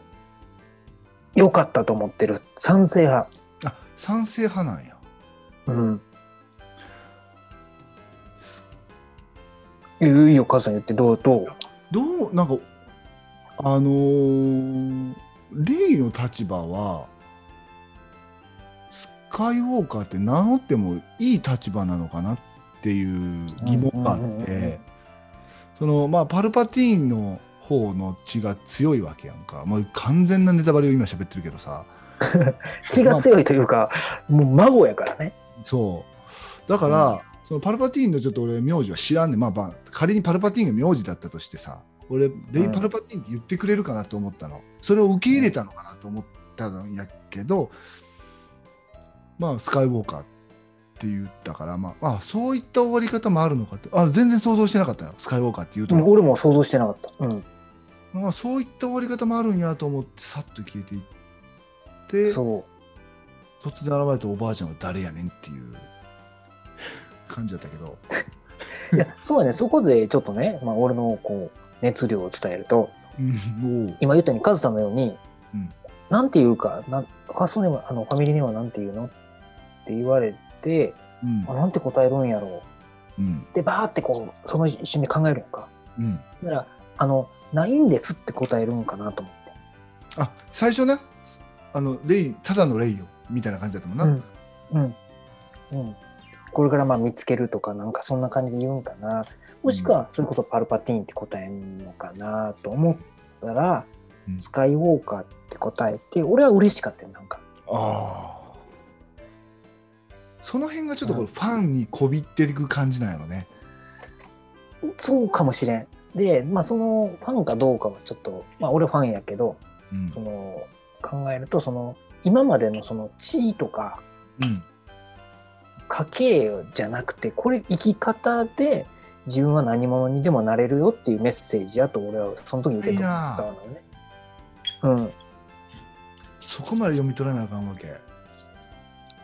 Speaker 3: 良かったと思ってる。賛成派。
Speaker 2: あ賛成派なんや
Speaker 3: うん。いいよいいよ、母さん言って、どう、どう
Speaker 2: どう？なんかあのーレイの立場はスカイウォーカーって名乗ってもいい立場なのかなっていう疑問があってそのまあパルパティーンの方の血が強いわけやんか、まあ、完全なネタバレを今喋ってるけどさ。[LAUGHS]
Speaker 3: 血が強いというか、もう孫やからね。
Speaker 2: そう。だから、そのパルパティーンのちょっと俺名字は知らんねん。まあまあ仮にパルパティーンが名字だったとしてさ俺レイ・パルパティーンって言ってくれるかなと思ったの、それを受け入れたのかなと思ったんやけど、まあスカイウォーカーって言ったからまああそういった終わり方もあるのかってあ全然想像してなかったよ。スカイウォーカーって言うと、
Speaker 3: うん俺も想像してなかった。うん。
Speaker 2: まあ、そういった終わり方もあるんやと思ってさっと消えていって。
Speaker 3: そ
Speaker 2: 突然現れたおばあちゃんは誰やねんっていう感じだったけど。
Speaker 3: う。[LAUGHS] いや、そうやね。そこでちょっとね、まあ、俺のこう、熱量を伝えると、今言ったように、カズさんのように、
Speaker 2: うん
Speaker 3: なんていうか、なんファーストネーム、あの、ファミリーネームはなんて言うのって言われて、
Speaker 2: うん
Speaker 3: あ、なんて答えるんやろう。
Speaker 2: うん
Speaker 3: で、バーってこう、その一瞬で考えるんか。
Speaker 2: うん、
Speaker 3: だから、あの、ないんですって答えるんかなと思って。
Speaker 2: あ最初ねあのレイただのレイよみたいな感じだったもんな。
Speaker 3: うん。うん。うん。これからまあ見つけるとか、なんかそんな感じで言うんかな。もしくは、それこそパルパティーンって答えんのかなと思ったら、
Speaker 2: うん
Speaker 3: スカイウォーカーって答えて、俺は嬉しかったよ、なんか。
Speaker 2: ああその辺がちょっとこれファンにこびっていく感じなんやろね。
Speaker 3: そうかもしれん。で、まあそのファンかどうかはちょっと、まあ俺ファンやけど、
Speaker 2: うん
Speaker 3: その考えると、その今までのその地位とか
Speaker 2: うん
Speaker 3: 家系じゃなくて、これ生き方で自分は何者にでもなれるよっていうメッセージやと俺はその時に受け取ったのね。うん。
Speaker 2: そこまで読み取らなあかんわけ。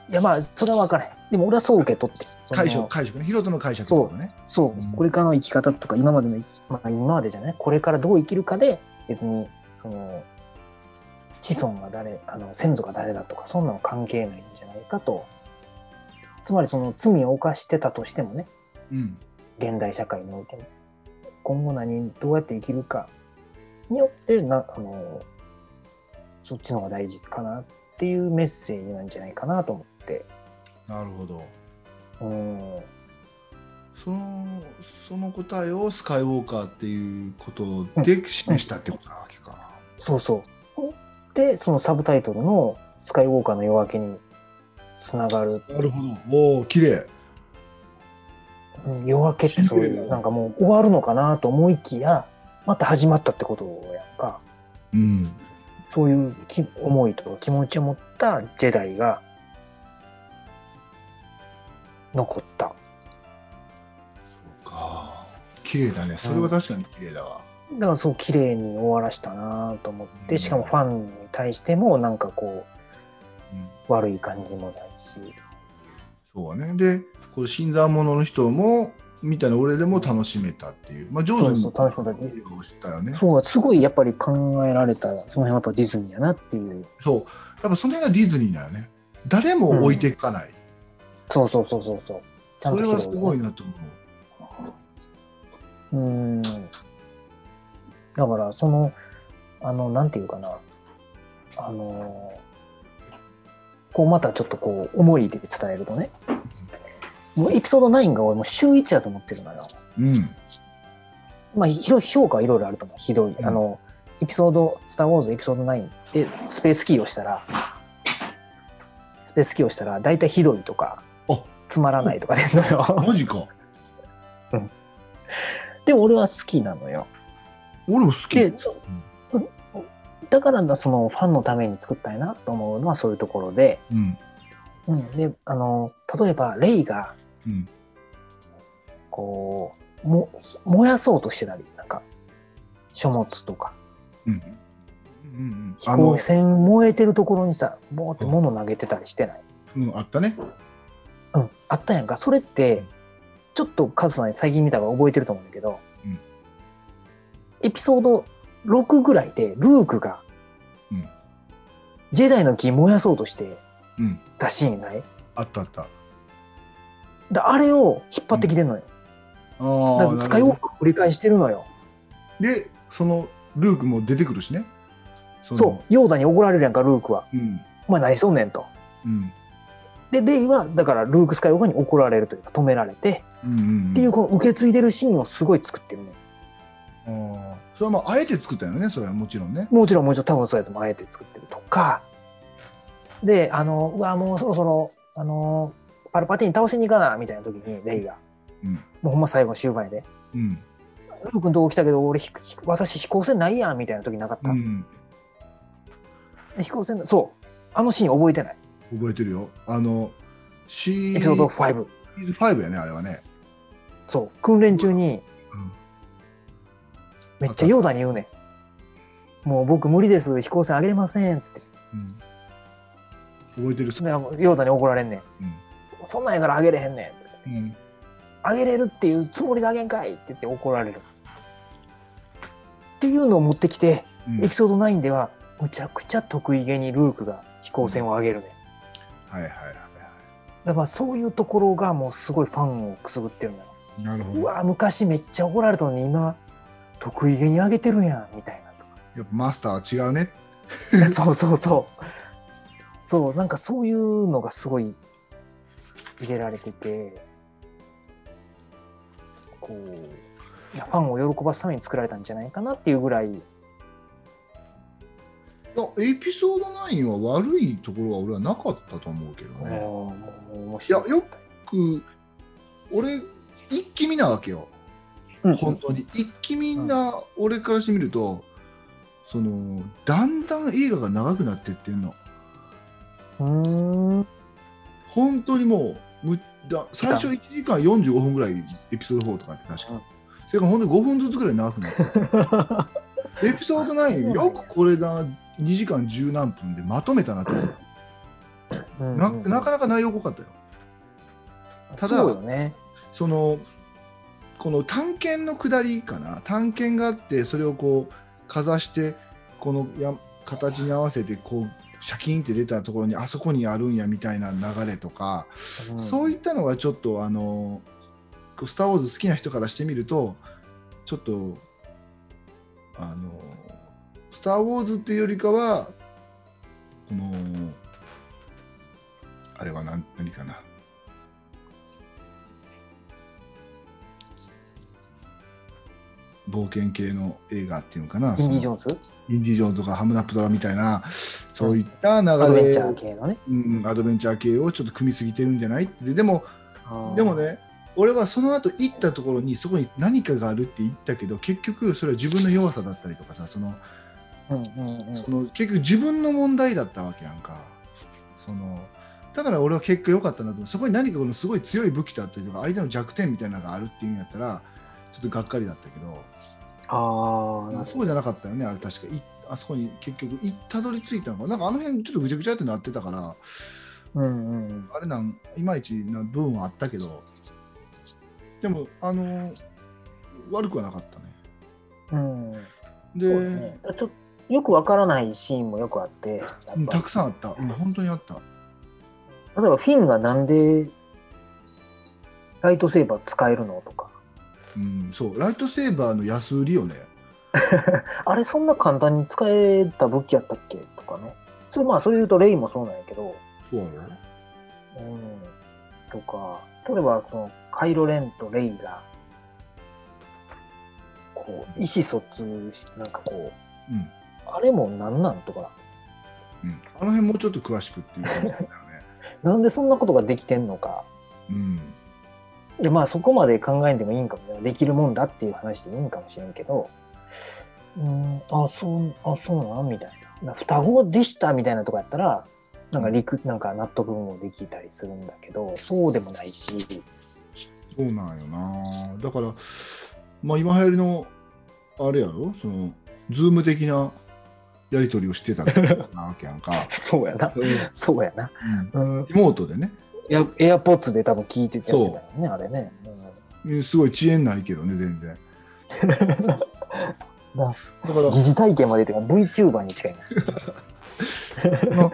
Speaker 3: いやまあそれは分からへん。でも俺はそう受け取って。
Speaker 2: 解釈解釈ね。ヒロトの解釈とね。
Speaker 3: そう、
Speaker 2: うん
Speaker 3: これからの生き方とか今までのまあ、今までじゃないこれからどう生きるかで別にその子孫が誰あの先祖が誰だとかそんなの関係ないんじゃないかとつまりその罪を犯してたとしてもね
Speaker 2: うん
Speaker 3: 現代社会においても今後何どうやって生きるかによってなあのそっちの方が大事かなっていうメッセージなんじゃないかなと思って
Speaker 2: なるほど。
Speaker 3: うん
Speaker 2: そのその答えをスカイウォーカーっていうことで示したってことなわけか。
Speaker 3: そうそう。で、そのサブタイトルのスカイウォーカーの夜明けにつながる。
Speaker 2: なるほど。おお綺麗。
Speaker 3: うん夜明けってそういう、なんかもう終わるのかなと思いきや、また始まったってことやんか。
Speaker 2: うん。
Speaker 3: そういうき思いとか気持ちを持ったジェダイが残った。
Speaker 2: そうか。綺麗だね。それは確かに綺麗だわ。
Speaker 3: だからそう綺麗に終わらしたなと思っ
Speaker 2: うん
Speaker 3: て、しかもファンに対してもなんかこ
Speaker 2: うん
Speaker 3: う悪い感じもないし。
Speaker 2: そうだね。で、これ新参者の人もみたいな俺でも楽しめたっていう。まあ上手に
Speaker 3: そうそう楽しめた
Speaker 2: したよね。
Speaker 3: そう、すごいやっぱり考えられた、その辺はやっぱディズニーやなっていう。
Speaker 2: そう。やっぱその辺がディズニーだよね。誰も置いていかない。
Speaker 3: そうそうそうそうそう。ちゃん
Speaker 2: ことれはすごいなと思う。
Speaker 3: うん。だから、その、あの、なんていうかな。あの、こうまたちょっとこう、思いで伝えるとね。もうエピソード9が俺もう秀逸やと思ってるのよ。
Speaker 2: うん。
Speaker 3: まあ、評価はいろいろあると思う。ひどい。
Speaker 2: うん
Speaker 3: あの、エピソード、スター・ウォーズエピソード9でスペースキーをしたら、スペースキーをしたら、大体ひどいとか、
Speaker 2: あ
Speaker 3: つまらないとか出るのよ。
Speaker 2: マジか。
Speaker 3: でも俺は好きなのよ。
Speaker 2: 俺も好き。
Speaker 3: だからだそのファンのために作ったいなと思うのはそういうところで、
Speaker 2: うん。
Speaker 3: うん、であの例えばレイが
Speaker 2: うん。
Speaker 3: こうも燃やそうとしてたりなんか書物とか
Speaker 2: うん。うんうん。
Speaker 3: 飛行船燃えてるところにさボーって物投げてたりしてない、
Speaker 2: うん、あったね。
Speaker 3: うん、あったやんかそれってちょっとカズさん最近見たから覚えてると思うんだけど、
Speaker 2: うん
Speaker 3: エピソード6ぐらいでルークが、
Speaker 2: うん
Speaker 3: ジェダイの木燃やそうとして
Speaker 2: うん。
Speaker 3: たシーンない
Speaker 2: あったあった。
Speaker 3: であれを引っ張ってきてるのよ。
Speaker 2: あ
Speaker 3: だから使いを繰り返してるのよ。
Speaker 2: で、そのルークも出てくるしね。そ
Speaker 3: そう、ヨーダに怒られるやんか、ルークは。
Speaker 2: う。うん。
Speaker 3: お前何しとんねんと。
Speaker 2: うん。
Speaker 3: で、レイは、だからルーク・スカイウォーカーに怒られるというか、止められて、
Speaker 2: うんうん。
Speaker 3: っていう、この受け継いでるシーンをすごい作ってるね。
Speaker 2: ああ。それはまあ、あえて作ったよね。それはもちろんね。
Speaker 3: もちろん、もちろん、多分そうやってもあえて作ってるとか、で、あの、うわ、もうそろそろ、あの、パルパティン倒しに行かなみたいな時にレイが、
Speaker 2: うん
Speaker 3: もうほんま最後の終盤やで
Speaker 2: うん。
Speaker 3: ルー君どこ来たけど俺私飛行船ないやんみたいな時なかった、
Speaker 2: うん。
Speaker 3: 飛行船そうあのシーン覚えてない
Speaker 2: 覚えてるよ。あの、シー
Speaker 3: エピソード5
Speaker 2: ズ5やね、あれはね。
Speaker 3: そう訓練中に
Speaker 2: うん
Speaker 3: めっちゃヨーダに言うねん。もう僕無理です。飛行船あげれません。っつって。
Speaker 2: うん、覚えてる。
Speaker 3: でヨーダに怒られんねん。
Speaker 2: うん。
Speaker 3: そそんなんやからあげれへんねん。って。
Speaker 2: うん。
Speaker 3: あげれるっていうつもりであげんかい。って言って怒られる。っていうのを持ってきて
Speaker 2: うん。
Speaker 3: エピソード9ではむちゃくちゃ得意げにルークが飛行船をあげるね、
Speaker 2: はいはいはいは
Speaker 3: だからそういうところがもうすごいファンをくすぐってるのよ。
Speaker 2: い。なるほど。
Speaker 3: うわ昔めっちゃ怒られたのに今得意げにあげてるやんみたいなと
Speaker 2: やっぱマスターは違うね。
Speaker 3: かそうそうそうそうなんかそういうのがすごい入れられててこういやファンを喜ばすために作られたんじゃないかなっていうぐらい
Speaker 2: いやエピソード9は悪いところは俺はなかったと思うけどね。いや。よく俺一気見なわけよ。
Speaker 3: うん
Speaker 2: 本当に。一気見な俺からしてみると、そのだんだん映画が長くなってってんの。
Speaker 3: うーん。
Speaker 2: 本当にもうむだ最初1時間45分ぐらいエピソード4とかって確か、
Speaker 3: うん。
Speaker 2: それから本当に5分ずつぐらい長くなって。[LAUGHS] エピソード9よくこれだ2時間10何分でまとめたなと思う
Speaker 3: うん
Speaker 2: ななかなか内容濃かったよ。ただ
Speaker 3: ね。
Speaker 2: そのこの探検の下りかな？探検があってそれをこうかざしてこのや形に合わせてこうシャキンって出たところにあそこにあるんやみたいな流れとか、
Speaker 3: ん。
Speaker 2: そういったのがちょっとあのスター・ウォーズ好きな人からしてみるとちょっとあのスター・ウォーズっていうよりかはこのあれは何何かな？冒険系の映画っていうのかな。
Speaker 3: インディ・ジョーンズ
Speaker 2: インディ・ジョーンズとかハムナプトラみたいなそう。いった流れ、
Speaker 3: アドベンチャー系のね。
Speaker 2: うん、アドベンチャー系をちょっと組みすぎてるんじゃない？ってでもでも、ね俺はその後行ったところにそこに何かがあるって言ったけど結局それは自分の弱さだったりとかさその
Speaker 3: うんうんうん。
Speaker 2: その結局自分の問題だったわけやんか。そのだから俺は結果良かったなとそこに何かこのすごい強い武器だったりとか相手の弱点みたいなのがあるっていうんやったらちょっとがっかりだったけど。
Speaker 3: ああ、
Speaker 2: そうじゃなかったよねあれ確か。いあそこに結局いたどり着いたのか。なんかあの辺ちょっとぐちゃぐちゃってなってたから。
Speaker 3: ど。うんうんうん。
Speaker 2: あれなんいまいちな部分はあったけど。でもあの悪くはなかったね。
Speaker 3: うん、
Speaker 2: で、
Speaker 3: ね。ちょよくわからないシーンもよくあって、
Speaker 2: たくさんあった、うん、本当にあった。
Speaker 3: 例えばフィンがなんでライトセーバー使えるのとか、
Speaker 2: うん、そうライトセーバーの安売りよね。[LAUGHS]
Speaker 3: あれそんな簡単に使えた武器やったっけとかね。それまあそれ言うとレイもそうなんやけど、
Speaker 2: そうやろ
Speaker 3: うん、とか、例えばそのカイロレンとレイが、こう、意思疎通しなんかこう、
Speaker 2: うん。
Speaker 3: あれもなんなんとか、
Speaker 2: うん、あの辺もうちょっと詳しくっていうことだよね。[LAUGHS]
Speaker 3: なんでそんなことができてんのか。
Speaker 2: うん
Speaker 3: いやまあそこまで考えんでもいいんかもね。できるもんだっていう話でいいんかもしれんけど、うん、あ、そう、あ、そうなんみたいな。な双子でしたみたいなとこやったら、なんか理屈、なんか納得もできたりするんだけど、そうでもないし、
Speaker 2: そうなんよなだからまあ今流行りのあれやろ？そのズーム的なやり取りをしてたなわけやんか、[LAUGHS]
Speaker 3: そうやな。そうやな。
Speaker 2: うん
Speaker 3: うん。
Speaker 2: リモートでね
Speaker 3: エアエアポッツで多分聞いててやってたよね、あれね。
Speaker 2: うんすごい遅延ないけどね全然 [LAUGHS]
Speaker 3: な
Speaker 2: だから
Speaker 3: 疑似体験までっていうか VTuber に近いな。[LAUGHS]
Speaker 2: の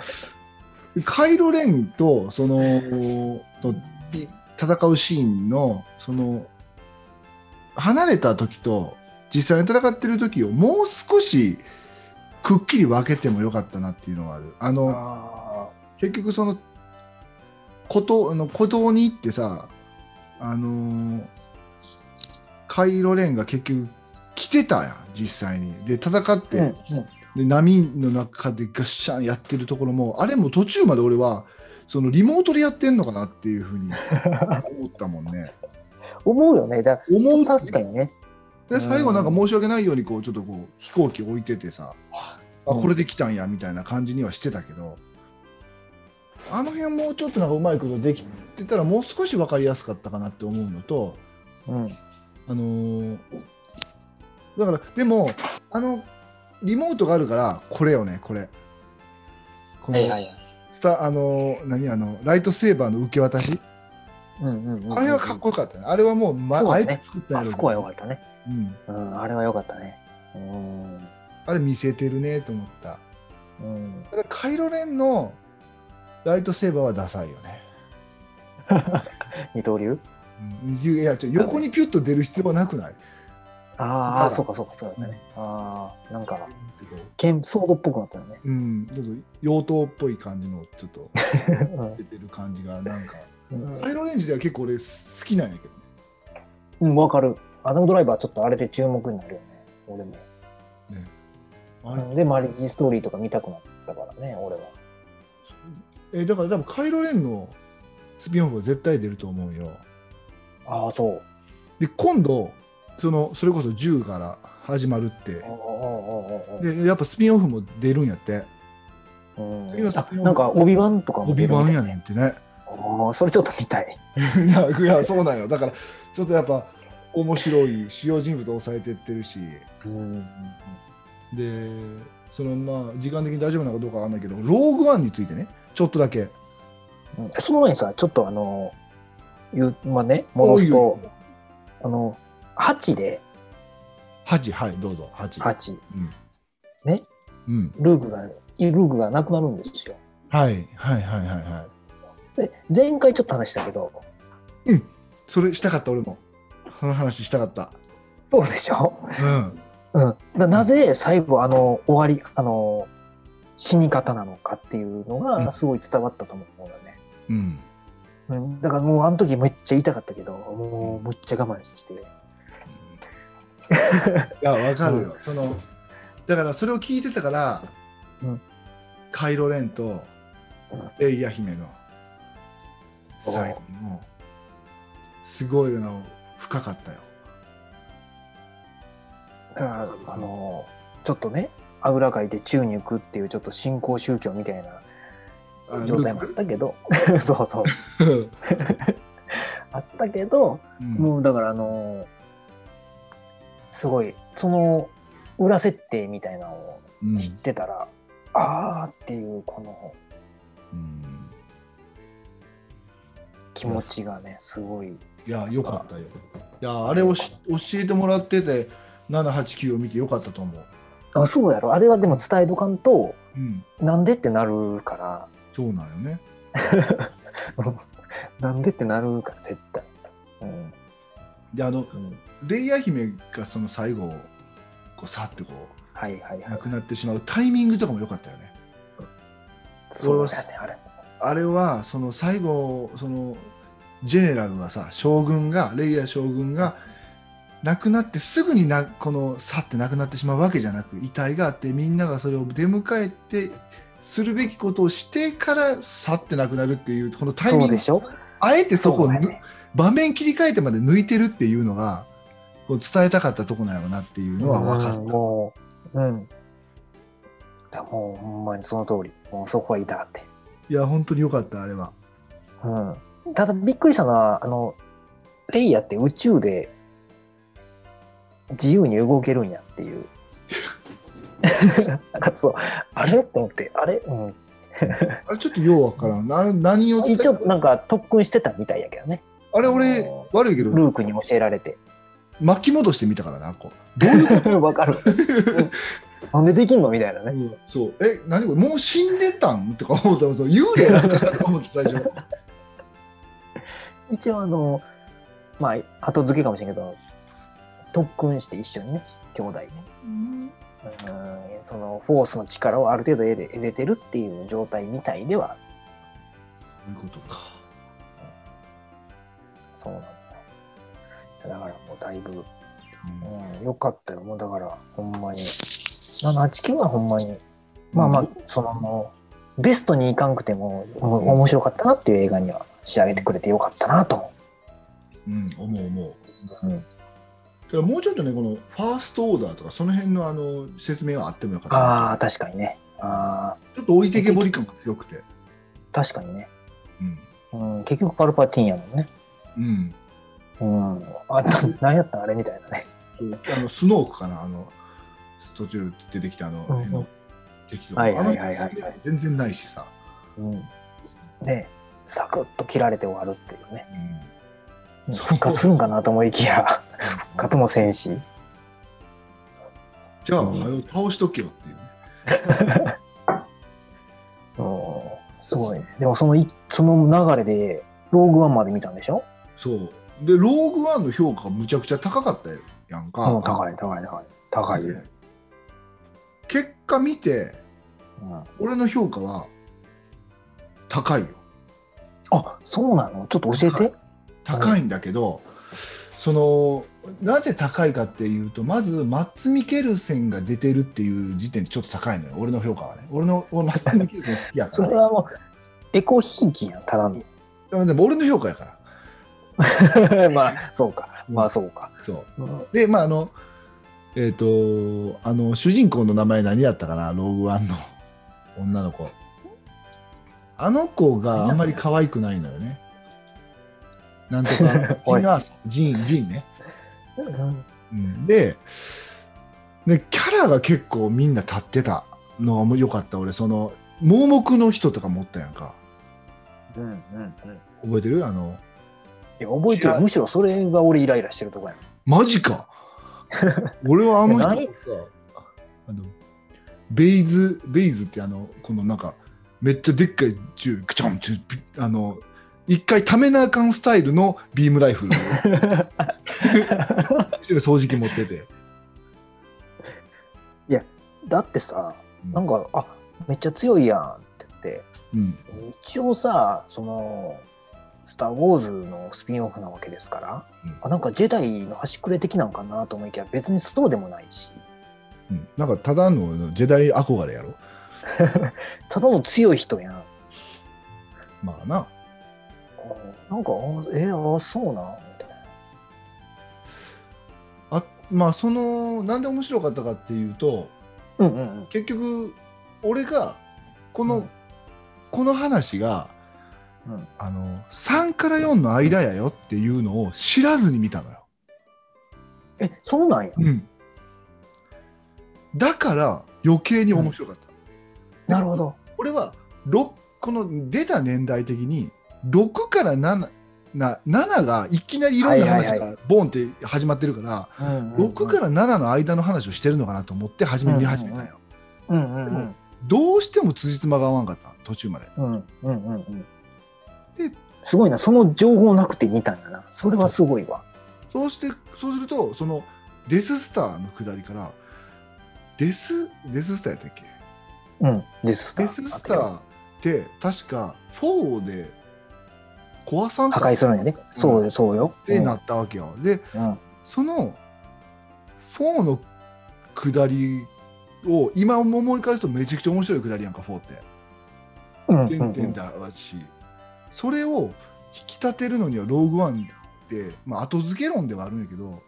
Speaker 2: カイロレンとそのとい戦うシーンのその離れた時と実際に戦ってる時をもう少しくっきり分けてもよかったなっていうのがある。あの
Speaker 3: あ
Speaker 2: 結局そのことあの鼓動に行ってさあのーカイロレンが結局来てたやん実際に。で戦って、
Speaker 3: ーうんうん
Speaker 2: で波の中でガッシャンやってるところもあれも途中まで俺はそのリモートでやってんのかなっていうふうに [LAUGHS] 思ったもんね。
Speaker 3: 思うよね。だ
Speaker 2: 思う
Speaker 3: 確かにね。
Speaker 2: で最後なんか申し訳ないようにこうちょっとこう飛行機置いててさあこれで来たんやみたいな感じにはしてたけどあの辺もうちょっとなんかうまいことできてたらもう少し分かりやすかったかなって思うのと
Speaker 3: うん。
Speaker 2: あのーだからでもあのリモートがあるからこれよねこれこの
Speaker 3: はいはいはい。
Speaker 2: スタあのー何あのライトセーバーの受け渡し？
Speaker 3: うんうんうん。
Speaker 2: あれはかっこよかったねあれはもう、まあえて作ったんやろうけど
Speaker 3: あそこは良かったね。
Speaker 2: うん、
Speaker 3: うん、あれは良かったね。うん。
Speaker 2: あれ見せてるねと思った
Speaker 3: うん。
Speaker 2: だからカイロレンのライトセーバーはダサいよね。
Speaker 3: 二刀流？
Speaker 2: うん、いやちょ横にピュッと出る必要はなくない？
Speaker 3: あーあー、そうかそうかそうですね。ああ、なんか、剣ソードっぽくなったよね。
Speaker 2: うん、ちょっと妖刀っぽい感じのちょっと
Speaker 3: うん
Speaker 2: 出てる感じがなんか
Speaker 3: うん
Speaker 2: カイロレン自体は結構俺好きなんやけどね。
Speaker 3: うん、わかる。アダムドライバーちょっとあれで注目になるよね。俺も。
Speaker 2: ね
Speaker 3: で、マリッジストーリーとか見たくなったからね、俺は。
Speaker 2: えだから多分カイロレンのスピンオフは絶対出ると思うよ。
Speaker 3: ああ、そう。
Speaker 2: で今度そのそれこそ10から始まるってでやっぱスピンオフも出るんやって
Speaker 3: うんなんか、帯番とかも
Speaker 2: 帯番や
Speaker 3: 出るみたい
Speaker 2: ねんってね。
Speaker 3: ああ、それちょっと見たい。[LAUGHS]
Speaker 2: いやいやそうなんよだからちょっとやっぱ面白い主要人物を抑えてってるし
Speaker 3: うん。
Speaker 2: でそのまあ時間的に大丈夫なのかどうかわかんないけどローグワンについてねちょっとだけ。
Speaker 3: うんその前にさ、ちょっとあの、言う、まあね、戻すと、あの、8で、
Speaker 2: 8はいどうぞ8
Speaker 3: 8、
Speaker 2: うん。
Speaker 3: ね、
Speaker 2: うん。
Speaker 3: ルークが、ルークがなくなるんですよ。
Speaker 2: はいはいはいはいはい。
Speaker 3: で、前回ちょっと話したけど、
Speaker 2: それしたかった俺も。その話したかった。
Speaker 3: そうでしょ？
Speaker 2: うん。
Speaker 3: うん。だなぜ最後、あの、終わり、あの、死に方なのかっていうの
Speaker 2: うん。
Speaker 3: がすごい伝わったと思うのよね。
Speaker 2: うん。
Speaker 3: うん、だからもうあの時めっちゃ痛かったけど、もうむっちゃ我慢して。
Speaker 2: いやわかるよ、そのだからそれを聞いてたから、
Speaker 3: うん。
Speaker 2: カイロレンと
Speaker 3: うん。
Speaker 2: レイヤ姫の最後もすごいの深かったよ。
Speaker 3: だから、あの、ちょっとね、あぐらかいて宙に浮くっていうちょっと新興宗教みたい
Speaker 2: あ
Speaker 3: な状態もあったけど、[LAUGHS] そうそう。[LAUGHS] あったけど、
Speaker 2: うん。
Speaker 3: もうだからあの、すごい、その裏設定みたいなのを
Speaker 2: うん。
Speaker 3: 知ってたら、あーっていうこの
Speaker 2: うん。
Speaker 3: 気持ちがね、すごい。
Speaker 2: いやよかったよ。いやあれをし教えてもらってて789を見てよかったと思う、
Speaker 3: あ、そうやろ。あれはでも伝えとかんと、
Speaker 2: うん、
Speaker 3: なんでってなるから、
Speaker 2: そうなんよね [LAUGHS]
Speaker 3: なんでってなるから、絶対。うん。
Speaker 2: であの
Speaker 3: うん、
Speaker 2: レイヤ姫がその最後こうさってこ
Speaker 3: はいはいはい
Speaker 2: う亡。くなってしまうタイミングとかも良かったよね
Speaker 3: そうだよね、あれ。
Speaker 2: あれはその最後そのジェネラルがさ将軍がレイヤー将軍が亡くなってすぐになこの去って亡くなってしまうわけじゃなく遺体があってみんながそれを出迎えてするべきことをしてから去って亡くなるっていうこのタイミング
Speaker 3: そうでしょ？
Speaker 2: あえてそこを
Speaker 3: ね
Speaker 2: 場面切り替えてまで抜いてるっていうのがこう伝えたかったとこなんやろなっていうのは分かった。
Speaker 3: うんもう、うん。だもう、ほんまにその通り。もうそこは痛かって。
Speaker 2: いや本当に良かったあれは。
Speaker 3: うん。ただびっくりしたのは、あの、レイヤーって宇宙で自由に動けるんやっていう。[LAUGHS] なんかそう、あれ？と思って、あれ？うん。[LAUGHS]
Speaker 2: あれちょっとようわからん。な何を
Speaker 3: 一応なんか特訓してたみたいやけどね。
Speaker 2: あれ俺悪いけど。
Speaker 3: ルークに教えられて。
Speaker 2: 巻き戻してみたからなこう。[LAUGHS] どういうこ
Speaker 3: わかる。なんでできんの？みたいなね。
Speaker 2: とそう。え何これ？もう死んでたん？とか思ったら幽霊なんかなと思って最初。
Speaker 3: 一応あの、まあ、後付けかもしれんけど、特訓して一緒にね、兄弟ね。うんそのフォースの力をある程度得れ得れてるっていう状態みたいでは
Speaker 2: そういうことか
Speaker 3: そうなんだよ。だからもうだいぶ、
Speaker 2: うん
Speaker 3: うん、よかったよ。もうだからほんまに。789はほんまに。まあまあ、その、ベストにいかんくてもお面白かったなっていう映画には仕上げてくれてよかったなと思
Speaker 2: うん、思う思う。
Speaker 3: う。うん、
Speaker 2: だからもうちょっとね、このファーストオーダーとか、その辺のあの説明はあってもよかった。
Speaker 3: ああ、確かにね。ああ、
Speaker 2: ちょっと置いてけぼり感が強くて。
Speaker 3: 確かにね。
Speaker 2: うん。
Speaker 3: うん、結局パルパティーンやもんね。
Speaker 2: うん。
Speaker 3: うん。あ、な何やったんあれみたいなね。
Speaker 2: あのスノークかな、あの、途中出てきたあの、
Speaker 3: うん
Speaker 2: 敵とか
Speaker 3: はいはいはいはい
Speaker 2: 全然ないしさ。
Speaker 3: うん。ねサクッと切られて終わるっていうね。
Speaker 2: うん
Speaker 3: 復活するんかなと思いきや、復活もせんし。
Speaker 2: じゃあ、倒しとけよっていうね。[LAUGHS]
Speaker 3: うんすごいね。でもそのい、その流れで、ローグワンまで見たんでしょ？
Speaker 2: そう。で、ローグワンの評価がむちゃくちゃ高かったやんか。
Speaker 3: うん、高い、高い、高い。高いよ。
Speaker 2: 結果見て、
Speaker 3: うん、
Speaker 2: 俺の評価は高いよ。
Speaker 3: あ、そうなの？ちょっと教えて。
Speaker 2: 高いんだけど、そのなぜ高いかっていうとまずマッツ・ミケルセンが出てるっていう時点でちょっと高いのよ。俺の評価はね。俺の俺マッツ・ミケルセン好きやか
Speaker 3: それはもう、エコひいきやん、ただの。
Speaker 2: らでも俺の評価やから。[LAUGHS]
Speaker 3: まあ、そうか。まあ、そうか。
Speaker 2: そう。
Speaker 3: うん。
Speaker 2: でまああのえっ、とあの主人公の名前何やったかな？ローグワンの。女の子。あの子があんまり可愛くないのよねなんとかジンアーソンジンジンねででキャラが結構みんな立ってたのが良かった。俺その盲目の人とか持ったやんか。
Speaker 3: うんうんうん。
Speaker 2: 覚えてる？あの
Speaker 3: いや覚えてる。むしろそれが俺イライラしてるとこや。ん。
Speaker 2: マジか。俺はあの人。
Speaker 3: ない
Speaker 2: さあのベイズベイズってあのこのなんかめっちゃでっかい銃グチョンチュあの一回ためなあかんスタイルのビームライフル。[LAUGHS] 掃除機持ってて。
Speaker 3: だってさ、なんか、あめっちゃ強いやんって言って、
Speaker 2: うん。
Speaker 3: 一応さ、その、スター・ウォーズのスピンオフなわけですから、
Speaker 2: うん。
Speaker 3: あなんかジェダイの端くれ的なんかなと思いきや、別にそうでもないし、
Speaker 2: うん、なんかただのジェダイ憧れやろ。[LAUGHS]
Speaker 3: ただの強い人やん。
Speaker 2: まあな。
Speaker 3: うんなんか、あえー、あそうなんみたいな。
Speaker 2: あまあそのなんで面白かったかっていうと
Speaker 3: うんうんうん。
Speaker 2: 結局俺がこの、
Speaker 3: うん
Speaker 2: この話が
Speaker 3: うん
Speaker 2: あの3から4の間やよっていうのを知らずに見たのよ。
Speaker 3: え、そうなんや。
Speaker 2: だから余計に面白かった。
Speaker 3: なるほど。
Speaker 2: 俺はろこの出た年代的に6から7な7がいきなりいろんな話がボンって始まってるから、6から7の間の話をしてるのかなと思って初め見始めたよ。
Speaker 3: うんうんうん
Speaker 2: どうしても辻褄が合わんかった途中まで。
Speaker 3: うんうんうんうん
Speaker 2: で。
Speaker 3: すごいな、その情報なくて見たんやな。それはすごいわ。
Speaker 2: そうしてそうするとそのデススターの下りからデスデススターやったっけ？
Speaker 3: うん、デススタ
Speaker 2: デ
Speaker 3: ー。
Speaker 2: ススターって確か4で壊さんか
Speaker 3: 破壊するんやね。そうよ、そうよ。
Speaker 2: ってなったわけよ。で
Speaker 3: うん。
Speaker 2: その4の下りを今思い返すとめちゃくちゃ面白い下りやんか4って。
Speaker 3: うん。
Speaker 2: 原点だし、それを引き立てるのにはローグワンって、まあ、後付け論ではあるんやけど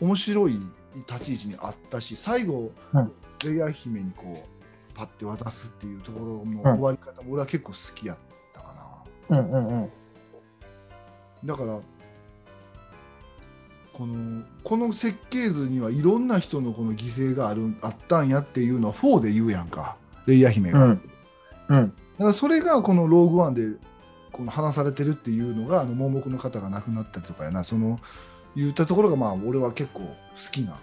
Speaker 2: 面白い立ち位置にあったし最後、
Speaker 3: うん
Speaker 2: レイヤー姫にこうパッて渡すっていうところの
Speaker 3: ん
Speaker 2: 終わり方も俺は結構好きやったかな。
Speaker 3: うんうんうん。
Speaker 2: だからこのこの設計図にはいろんな人のこの犠牲があるあったんやっていうのは4で言うやんかレイヤー姫が。
Speaker 3: うん。うん。
Speaker 2: だからそれがこのローグワンでこの話されてるっていうのがあの盲目の方が亡くなったりとかやなその言ったところがまあ俺は結構好きな。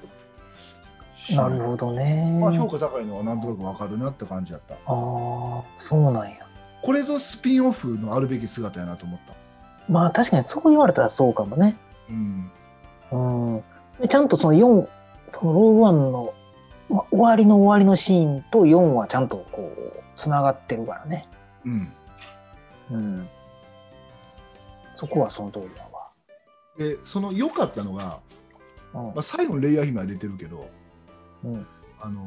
Speaker 3: なるほどね。
Speaker 2: まあ評価高いのはなんとなくわかるなって感じやった。
Speaker 3: ああ、そうなんや。
Speaker 2: これぞスピンオフのあるべき姿やなと思った。
Speaker 3: まあ確かにそう言われたらそうかもね。
Speaker 2: うん。
Speaker 3: うん。でちゃんとその4、そのローグワンの、ま、終わりの終わりのシーンと4はちゃんとこう、つながってるからね。
Speaker 2: うん。
Speaker 3: うん。そこはその通りだわ。
Speaker 2: でその良かったのが、
Speaker 3: うん
Speaker 2: まあ、最後のレイヤー姫は出てるけど
Speaker 3: うん。
Speaker 2: あの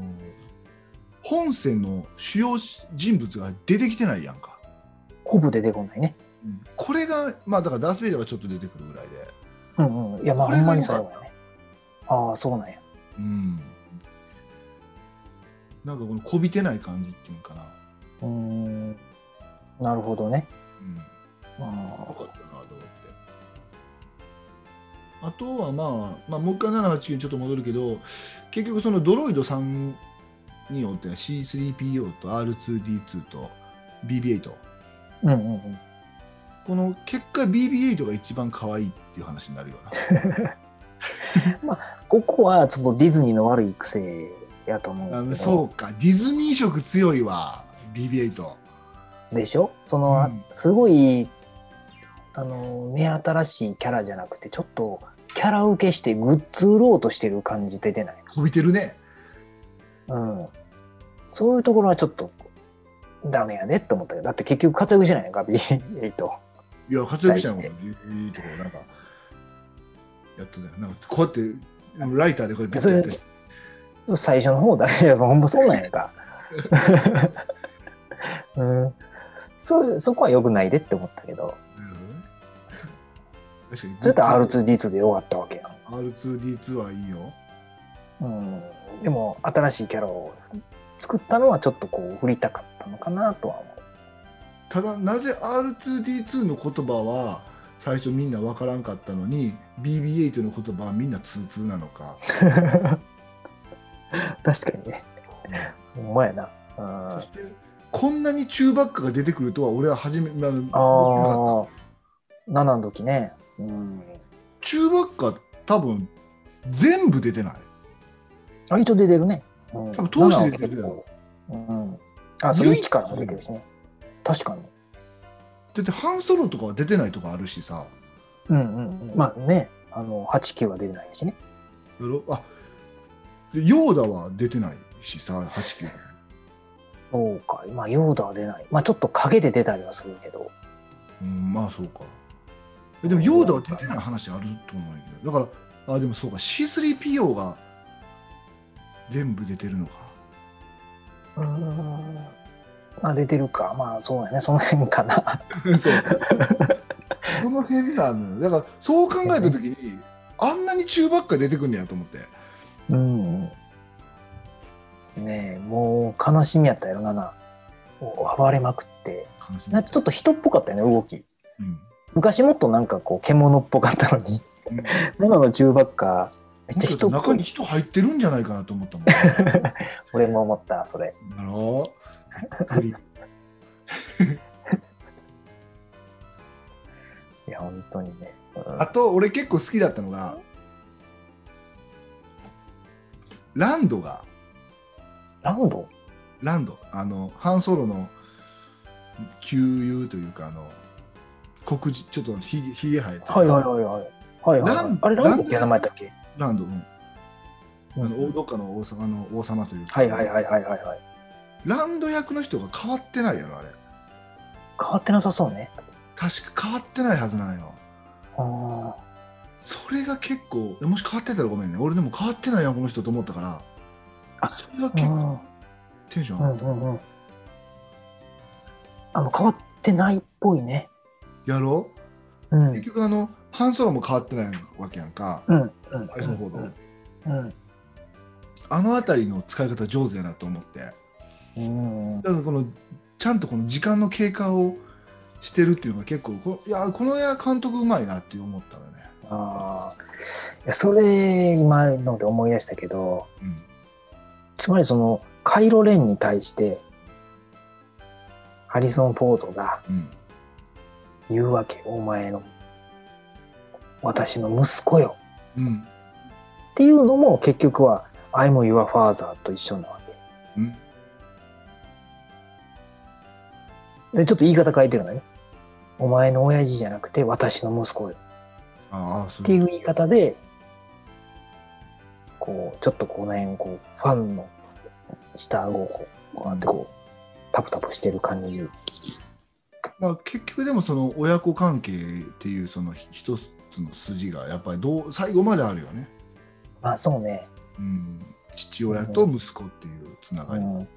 Speaker 2: 本線の主要人物が出てきてないやんか。
Speaker 3: ほぼ出てこないね。
Speaker 2: これが、まあだからダース・ベイダーがちょっと出てくるぐらいで。
Speaker 3: うんうん。いや、まあほんまに最後やね。ああ、そうなんや。
Speaker 2: うん。なんかこのこびてない感じっていうのかな。
Speaker 3: うーん。なるほどね。
Speaker 2: うん。
Speaker 3: あ
Speaker 2: よかったなと思って。あとはまあ、まあ、もう一回789にちょっと戻るけど、結局そのドロイド3によって C3PO と R2D2 と BB8。
Speaker 3: うんうんうん。
Speaker 2: この結果 BB8 が一番可愛いっていう話になるよ [LAUGHS]
Speaker 3: ここはちょっとディズニーの悪い癖やと思う
Speaker 2: そうか、ディズニー色強いわ、BB8。
Speaker 3: でしょ？その、
Speaker 2: うん。
Speaker 3: すごいあの目新しいキャラじゃなくてちょっとキャラ受けしてグッズ売ろうとしてる感じ出てない、
Speaker 2: こびてるね。
Speaker 3: うん、そういうところはちょっとダメやでって思ったけど。だって結局活躍しないのか B8
Speaker 2: いや、活躍したの
Speaker 3: 対
Speaker 2: いいところ、なんか、やっとね、なんかこうやって、ライターでこれビッ
Speaker 3: それ
Speaker 2: とやって、
Speaker 3: 最初の方だけほんまそうなんやんか、[LAUGHS] うん、そそこは良くないでって思ったけど。
Speaker 2: なるほど。ね確かに。
Speaker 3: それやったら R2D2 で終わったわけやん。
Speaker 2: R2D2 はいいよ。
Speaker 3: うん、でも新しいキャラを作ったのはちょっとこう振りたかったのかなとは思
Speaker 2: ただ、なぜ R2D2 の言葉は最初みんな分からんかったのに、BB8 の言葉はみんな通通なのか？
Speaker 3: う [LAUGHS] 確かにね。ほんまやな。うん
Speaker 2: そして、こんなにチューバックが出てくるとは俺は初め、あの
Speaker 3: あ
Speaker 2: かった。
Speaker 3: あ7の時ね。うん。
Speaker 2: チューバックは多分全部出てない。
Speaker 3: あ一応出てるね、うん、
Speaker 2: 多分当時出てる
Speaker 3: 7は結構。うん。あそれ1からも出てるしね確かに。
Speaker 2: だってハンソロとかは出てないとかあるしさ。
Speaker 3: うんうんうん。まあね。あの89は出てないしね。
Speaker 2: やろ？あ。でヨーダは出てないしさ、89。
Speaker 3: そうか。まあヨーダは出ない。まあちょっと影で出たりはするけど。
Speaker 2: うん、まあそうか。えでもヨーダは出てない話あると思うんやけど。だから、あ、でもそうか、C3PO が全部出てるのか。
Speaker 3: うーんまあ出てるか。まあそうやね。その辺かな。[LAUGHS]
Speaker 2: そう。この辺なのよ。だから、そう考えたときに、あんなに中ばっか出てくんねやと思って。
Speaker 3: うん。ねえもう悲しみやったやろな。な暴れまくって。ちょっと人っぽかったよね動き。
Speaker 2: うん。
Speaker 3: 昔もっとなんかこう獣っぽかったのに。
Speaker 2: うん。[LAUGHS]
Speaker 3: 今の中ばっかめっちゃ人っぽい
Speaker 2: 中に人入ってるんじゃないかなと思ったもん。[LAUGHS]
Speaker 3: 俺も思ったそれ。
Speaker 2: だろうびっくり
Speaker 3: いや本当にね、うん。
Speaker 2: あと、俺結構好きだったのが、ランドが、
Speaker 3: ランド？
Speaker 2: ランド、あの、ハンソロの旧友というか、あの、黒人、ちょっとひひげ生えて
Speaker 3: はいはいはいはい。はいはい、
Speaker 2: ラン
Speaker 3: あれランドって名前だっけ、
Speaker 2: ランド、うん。
Speaker 3: うん
Speaker 2: あのどっかの王様の王様というか、
Speaker 3: はいはいはいはいはいはい
Speaker 2: ランド役の人が変わってないやろ、あれ。
Speaker 3: 変わってなさそうね
Speaker 2: 確か変わってないはずなんよ。
Speaker 3: あ
Speaker 2: それが結構、もし変わってたらごめんね。俺でも変わってないやん、この人と思ったから、
Speaker 3: あ
Speaker 2: それが結構
Speaker 3: あ
Speaker 2: テンション
Speaker 3: うん
Speaker 2: 上がった。
Speaker 3: うんうんあの変わってないっぽいね
Speaker 2: やろ？
Speaker 3: う
Speaker 2: うん結局あの、ハンソロも変わってないわけやんか。
Speaker 3: うんうん
Speaker 2: 最初の方の
Speaker 3: うん
Speaker 2: あの辺りの使い方上手やなと思って。
Speaker 3: うん
Speaker 2: だからこの、ちゃんとこの時間の経過をしてるっていうのが結構、こいや、この映画監督うまいなって思ったのね。
Speaker 3: ああそれ今ので思い出したけど
Speaker 2: うん。
Speaker 3: つまりそのカイロレンに対してハリソン・フォードが
Speaker 2: うん。
Speaker 3: 言うわけお前の私の息子よ
Speaker 2: うん。
Speaker 3: っていうのも結局は「I'm your father」と一緒なわでちょっと言い方変えてるのね。お前の親父じゃなくて私の息子。よ
Speaker 2: ああ、そう。
Speaker 3: っていう言い方でこうちょっとこの辺こうファンの下顎をこうこうやってこうタプタプしてる感じ。
Speaker 2: まあ、結局でもその親子関係っていうその一つの筋がやっぱりどう最後まであるよね。
Speaker 3: まあそうね、
Speaker 2: うん、父親と息子っていうつながり。
Speaker 3: うん、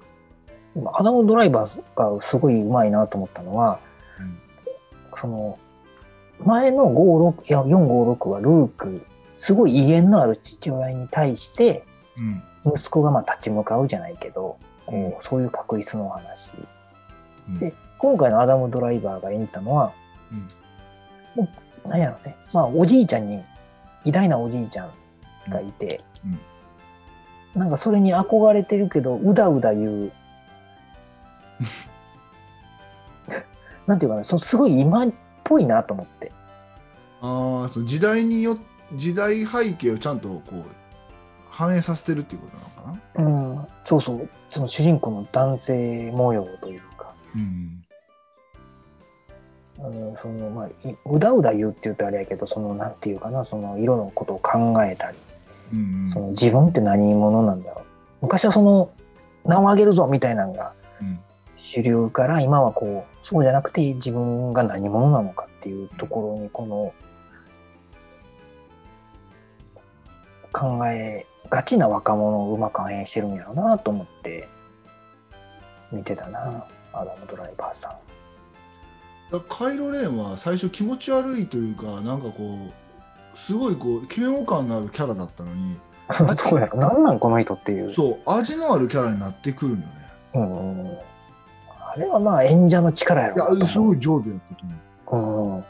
Speaker 3: 今アダム・ドライバーがすごいうまいなと思ったのは、
Speaker 2: うん
Speaker 3: その前の56いや456はルークすごい威厳のある父親に対して
Speaker 2: うん
Speaker 3: 息子がまあ立ち向かうじゃないけど、こう
Speaker 2: うん。
Speaker 3: そういう確率のお話。
Speaker 2: うん。
Speaker 3: で今回のアダム・ドライバーが演じたのは、もうなんやろね。まあおじいちゃんに偉大なおじいちゃんがいて、
Speaker 2: うん。
Speaker 3: なんかそれに憧れてるけどうだうだ言う [LAUGHS] なんていうかなそのすごい今っぽいなと思って。
Speaker 2: ああそう時代によ時代背景をちゃんとこう反映させてるっていうことなのかな？
Speaker 3: うんそうそう。その主人公の男性模様というか、
Speaker 2: うん
Speaker 3: うん、そのまあいうだうだ言うって言うとあれやけどそのなんていうかなその色のことを考えたり。
Speaker 2: うん
Speaker 3: その自分って何者なんだろう。昔はその名を上げるぞみたいなのが
Speaker 2: うん
Speaker 3: 主流から今はこうそうじゃなくて自分が何者なのかっていうところにこの考えがちな若者をうまく反映してるんやろうなと思って見てたなアダム・ドライバーさん。
Speaker 2: カイロ・レーンは最初気持ち悪いというかなんかこうすごいこう嫌悪感のあるキャラだったのに [LAUGHS]
Speaker 3: そうやろなんなんこの人っていう。
Speaker 2: そう味のあるキャラになってくるのよね
Speaker 3: うんうんあれはまあ演者の力やろ
Speaker 2: いやす。ごい上手やったと思う。
Speaker 3: うん。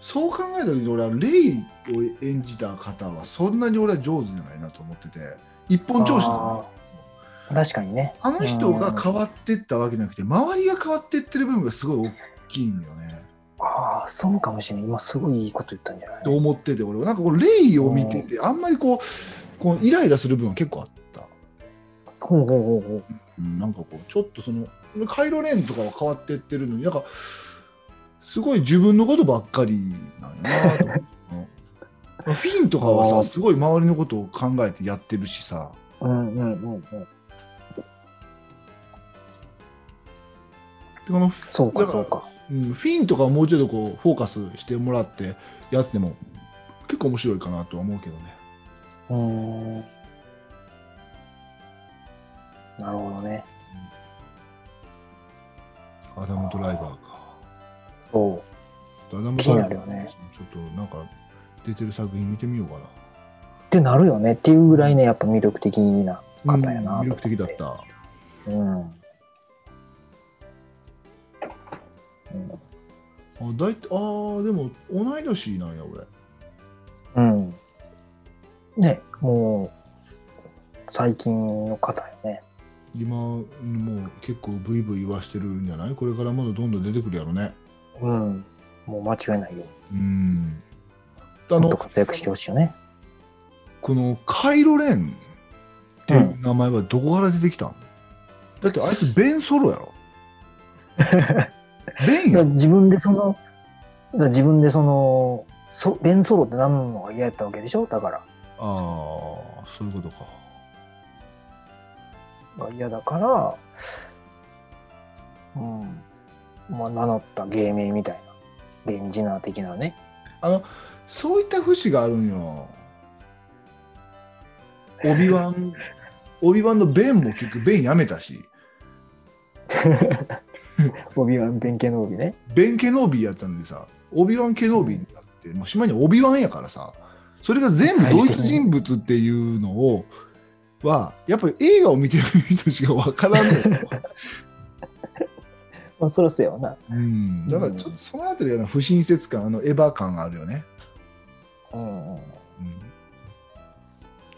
Speaker 2: そう考えた時に俺はレイを演じた方はそんなに俺は上手じゃないなと思ってて一本調子な。の
Speaker 3: 確かにね。
Speaker 2: あの人が変わってったわけじゃなくて周りが変わってってる部分がすごい大きいんだよね。
Speaker 3: ああ、そうかもしれない。今すごいいいこと言ったんじゃない？
Speaker 2: と思ってて俺は。なんかこうレイを見ててあんまりこうこうイライラする部分が結構あった、
Speaker 3: ほうほうほうほう。
Speaker 2: うん、なんかこうちょっとそのカイロレーンとかは変わってってるのになんかすごい自分のことばっかりなんやなと思って [LAUGHS] フィンとかはさすごい周りのことを考えてやってるしさ
Speaker 3: うんうんうんうん。
Speaker 2: でこの
Speaker 3: そうかそうか。
Speaker 2: うん、フィンとかはもうちょっとこうフォーカスしてもらってやっても結構面白いかなとは思うけどね。
Speaker 3: うーん。なるほどね。
Speaker 2: アダム・ドライバーか。
Speaker 3: そう。
Speaker 2: アダム・
Speaker 3: 気になるよね
Speaker 2: ちょっとなんか出てる作品見てみようかな。
Speaker 3: ってなるよねっていうぐらいね、やっぱ魅力的な方やな。
Speaker 2: うん魅力的だった。
Speaker 3: うん。うん
Speaker 2: あだいあーでも同い年なんや俺。
Speaker 3: うん。ね、もう、最近の方よね。
Speaker 2: 今もう結構ブイブイ言わしてるんじゃない？これからまだどんどん出てくるやろね。
Speaker 3: うん。もう間違いないよ。
Speaker 2: うん。あの
Speaker 3: 活躍してほしいよね。
Speaker 2: このカイロレンっていう名前はどこから出てきたん、だってあいつベンソロやろ。[LAUGHS] ベンやろ。
Speaker 3: 自分でその、自分でその、そベンソロって何のが嫌やったわけでしょ？だから。
Speaker 2: ああ、そういうことか。
Speaker 3: が嫌だから、うん。まあ、名乗った芸名みたいな。ベンジナー的なね。
Speaker 2: あの、そういった節があるんよ。オビワン、[LAUGHS] オビワンのベンも結局ベンやめたし、[LAUGHS]
Speaker 3: オビワン、ベンケノービね。
Speaker 2: ベン・ケノービーやったのにさ、オビワン・ケノービーになって、もう島にオビワンやからさ、それが全部同一人物っていうのを、は、やっぱり映画を見てる人しかわからんのよ。[LAUGHS]
Speaker 3: まあ、そらそうやわな。
Speaker 2: うん、だからちょっとそのあたりが不親切感、あのエヴァ感があるよね。
Speaker 3: うんうん。
Speaker 2: うん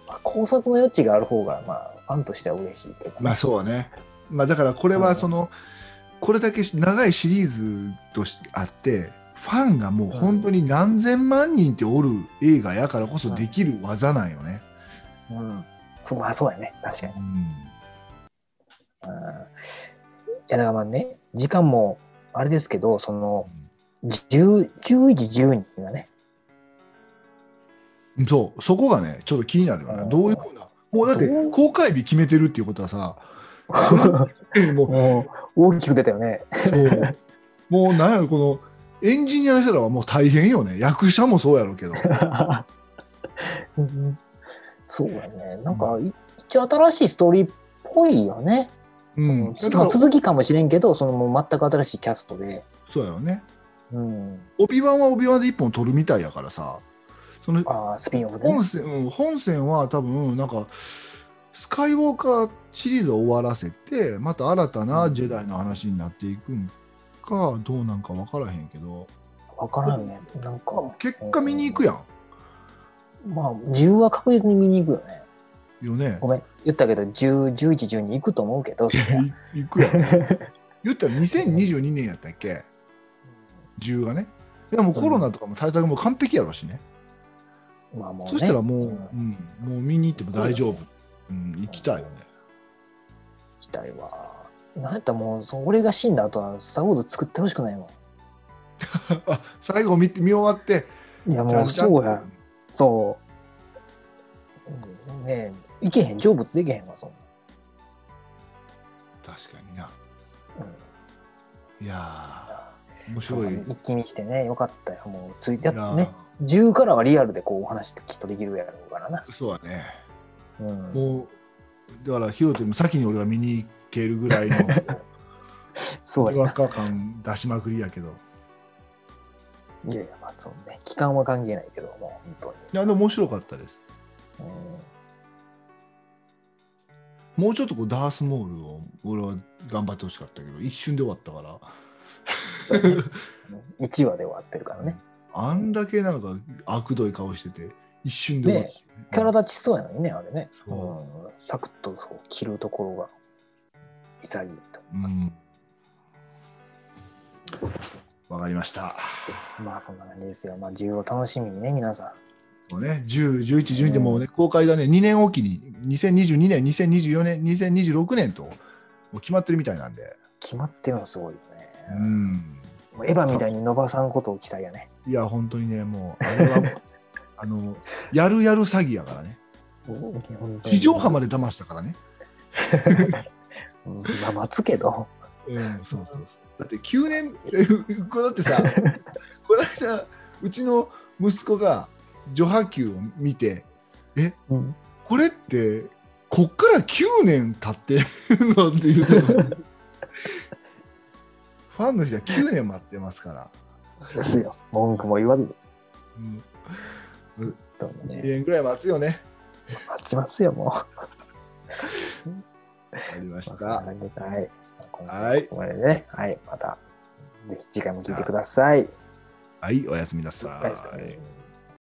Speaker 3: まあ、考察の余地がある方が、まあ、ファンとしては嬉しいけど、
Speaker 2: まあそうね。まあだからこれはその、これだけ長いシリーズとしてあって、ファンがもう本当に何千万人っておる映画やからこそできる技なんよね。
Speaker 3: うん。そう、まあ、そうやね。確かに。
Speaker 2: うん
Speaker 3: うん。いや、だからまあね、時間も、あれですけど、その、10 11時12がね、
Speaker 2: そう、そこがね、ちょっと気になるよね。
Speaker 3: うん
Speaker 2: どういうふうな。もうだって公開日決めてるっていうことはさ、[LAUGHS] もう
Speaker 3: もう大きく出たよね。
Speaker 2: そう。もうなんやろ、このエンジニアの人らはもう大変よね。役者もそうやろうけど。[LAUGHS]
Speaker 3: うんそうやね。なんか、い一応新しいストーリーっぽいよね。
Speaker 2: うん、
Speaker 3: 続きかもしれんけど、そのもう全く新しいキャストで。
Speaker 2: そうやろね。
Speaker 3: うん。
Speaker 2: オビワンはオビワンで一本取るみたいやからさ、その
Speaker 3: ああ、スピンオフで、ね
Speaker 2: 本。線、うん、本線は多分なんかスカイウォーカーシリーズを終わらせてまた新たなジェダイの話になっていくんかどうなんか分からへんけど
Speaker 3: わからんよね。なんか、
Speaker 2: 結果見に行くやん
Speaker 3: まあ、10は確実に見に行くよね。
Speaker 2: よね。
Speaker 3: ごめん、言ったけど、10、11、12行くと思うけど、
Speaker 2: 行くやん [LAUGHS] 言ったら2022年やったっけ？10がね。でもコロナとかも対策も完璧やろしね、
Speaker 3: まあもうね。
Speaker 2: そしたらもう、
Speaker 3: ん。
Speaker 2: うん。もう見に行っても大丈夫、うん、行きたいよね。
Speaker 3: 行きたいわ。なんやったらもう、俺が死んだ後は、スター・ウォーズ作ってほしくないも [LAUGHS]
Speaker 2: あ最後見て見終わって。
Speaker 3: ん。いや、もうそうや。そう。うんねえ、いけへん、成仏できへんわ、そんな。
Speaker 2: 確かにな
Speaker 3: うん
Speaker 2: いやー面白い
Speaker 3: 一気見してね、よかったよ。もう、ついてね、10からはリアルでこうお話ってきっとできるやろうからな。
Speaker 2: そうだね
Speaker 3: うん、
Speaker 2: もうだからヒロトも先に俺が見に行けるぐらいの違 [LAUGHS] 和
Speaker 3: そうやな。
Speaker 2: 感出しまくりやけど
Speaker 3: いやいや、まあそうね、期間は関係ないけど、もう本当に。
Speaker 2: いやでも面白かったです
Speaker 3: うん
Speaker 2: もうちょっとこうダースモールを俺は頑張ってほしかったけど一瞬で終わったから [LAUGHS]
Speaker 3: 1話で終わってるからね。
Speaker 2: あんだけなんか悪どい顔してて一瞬で終わった、
Speaker 3: キャラ立ちしそうやのにね、あれね。
Speaker 2: そう
Speaker 3: うんサクッとそう切るところが潔いと。
Speaker 2: うんわかりました
Speaker 3: まあそんな感じですよ。まあ10を楽しみにね、皆さ
Speaker 2: もうね、10、11、12でもうね、公開がね、2年おきに、2022年、2024年、2026年と、もう決まってるみたいなんで、
Speaker 3: ん。決まってるのすごいよね。
Speaker 2: うん。
Speaker 3: エヴァみたいに伸ばさんことを期待やね。
Speaker 2: いや、本当にね、もう、あれは、[LAUGHS] あの、やるやる詐欺やからね。地上波まで騙したからね。[LAUGHS]
Speaker 3: うんまあ待つけど。
Speaker 2: うん、そうそうそう。だって9年、え [LAUGHS] これだってさ、[LAUGHS] この間、うちの息子が序波球を見て、え、
Speaker 3: うん
Speaker 2: これって、こっから9年経ってるの？って言うて [LAUGHS] ファンの人は9年待ってますから。
Speaker 3: ですよ。文句も言わず。
Speaker 2: うん、
Speaker 3: どうも
Speaker 2: 2
Speaker 3: ね、
Speaker 2: 年ぐらい待つよね。
Speaker 3: 待ちますよ、もう。
Speaker 2: わかりました。
Speaker 3: はい。今
Speaker 2: は
Speaker 3: いここまでね。はい。また、ぜひ次回も聞いてください。
Speaker 2: はい、おやすみなさい。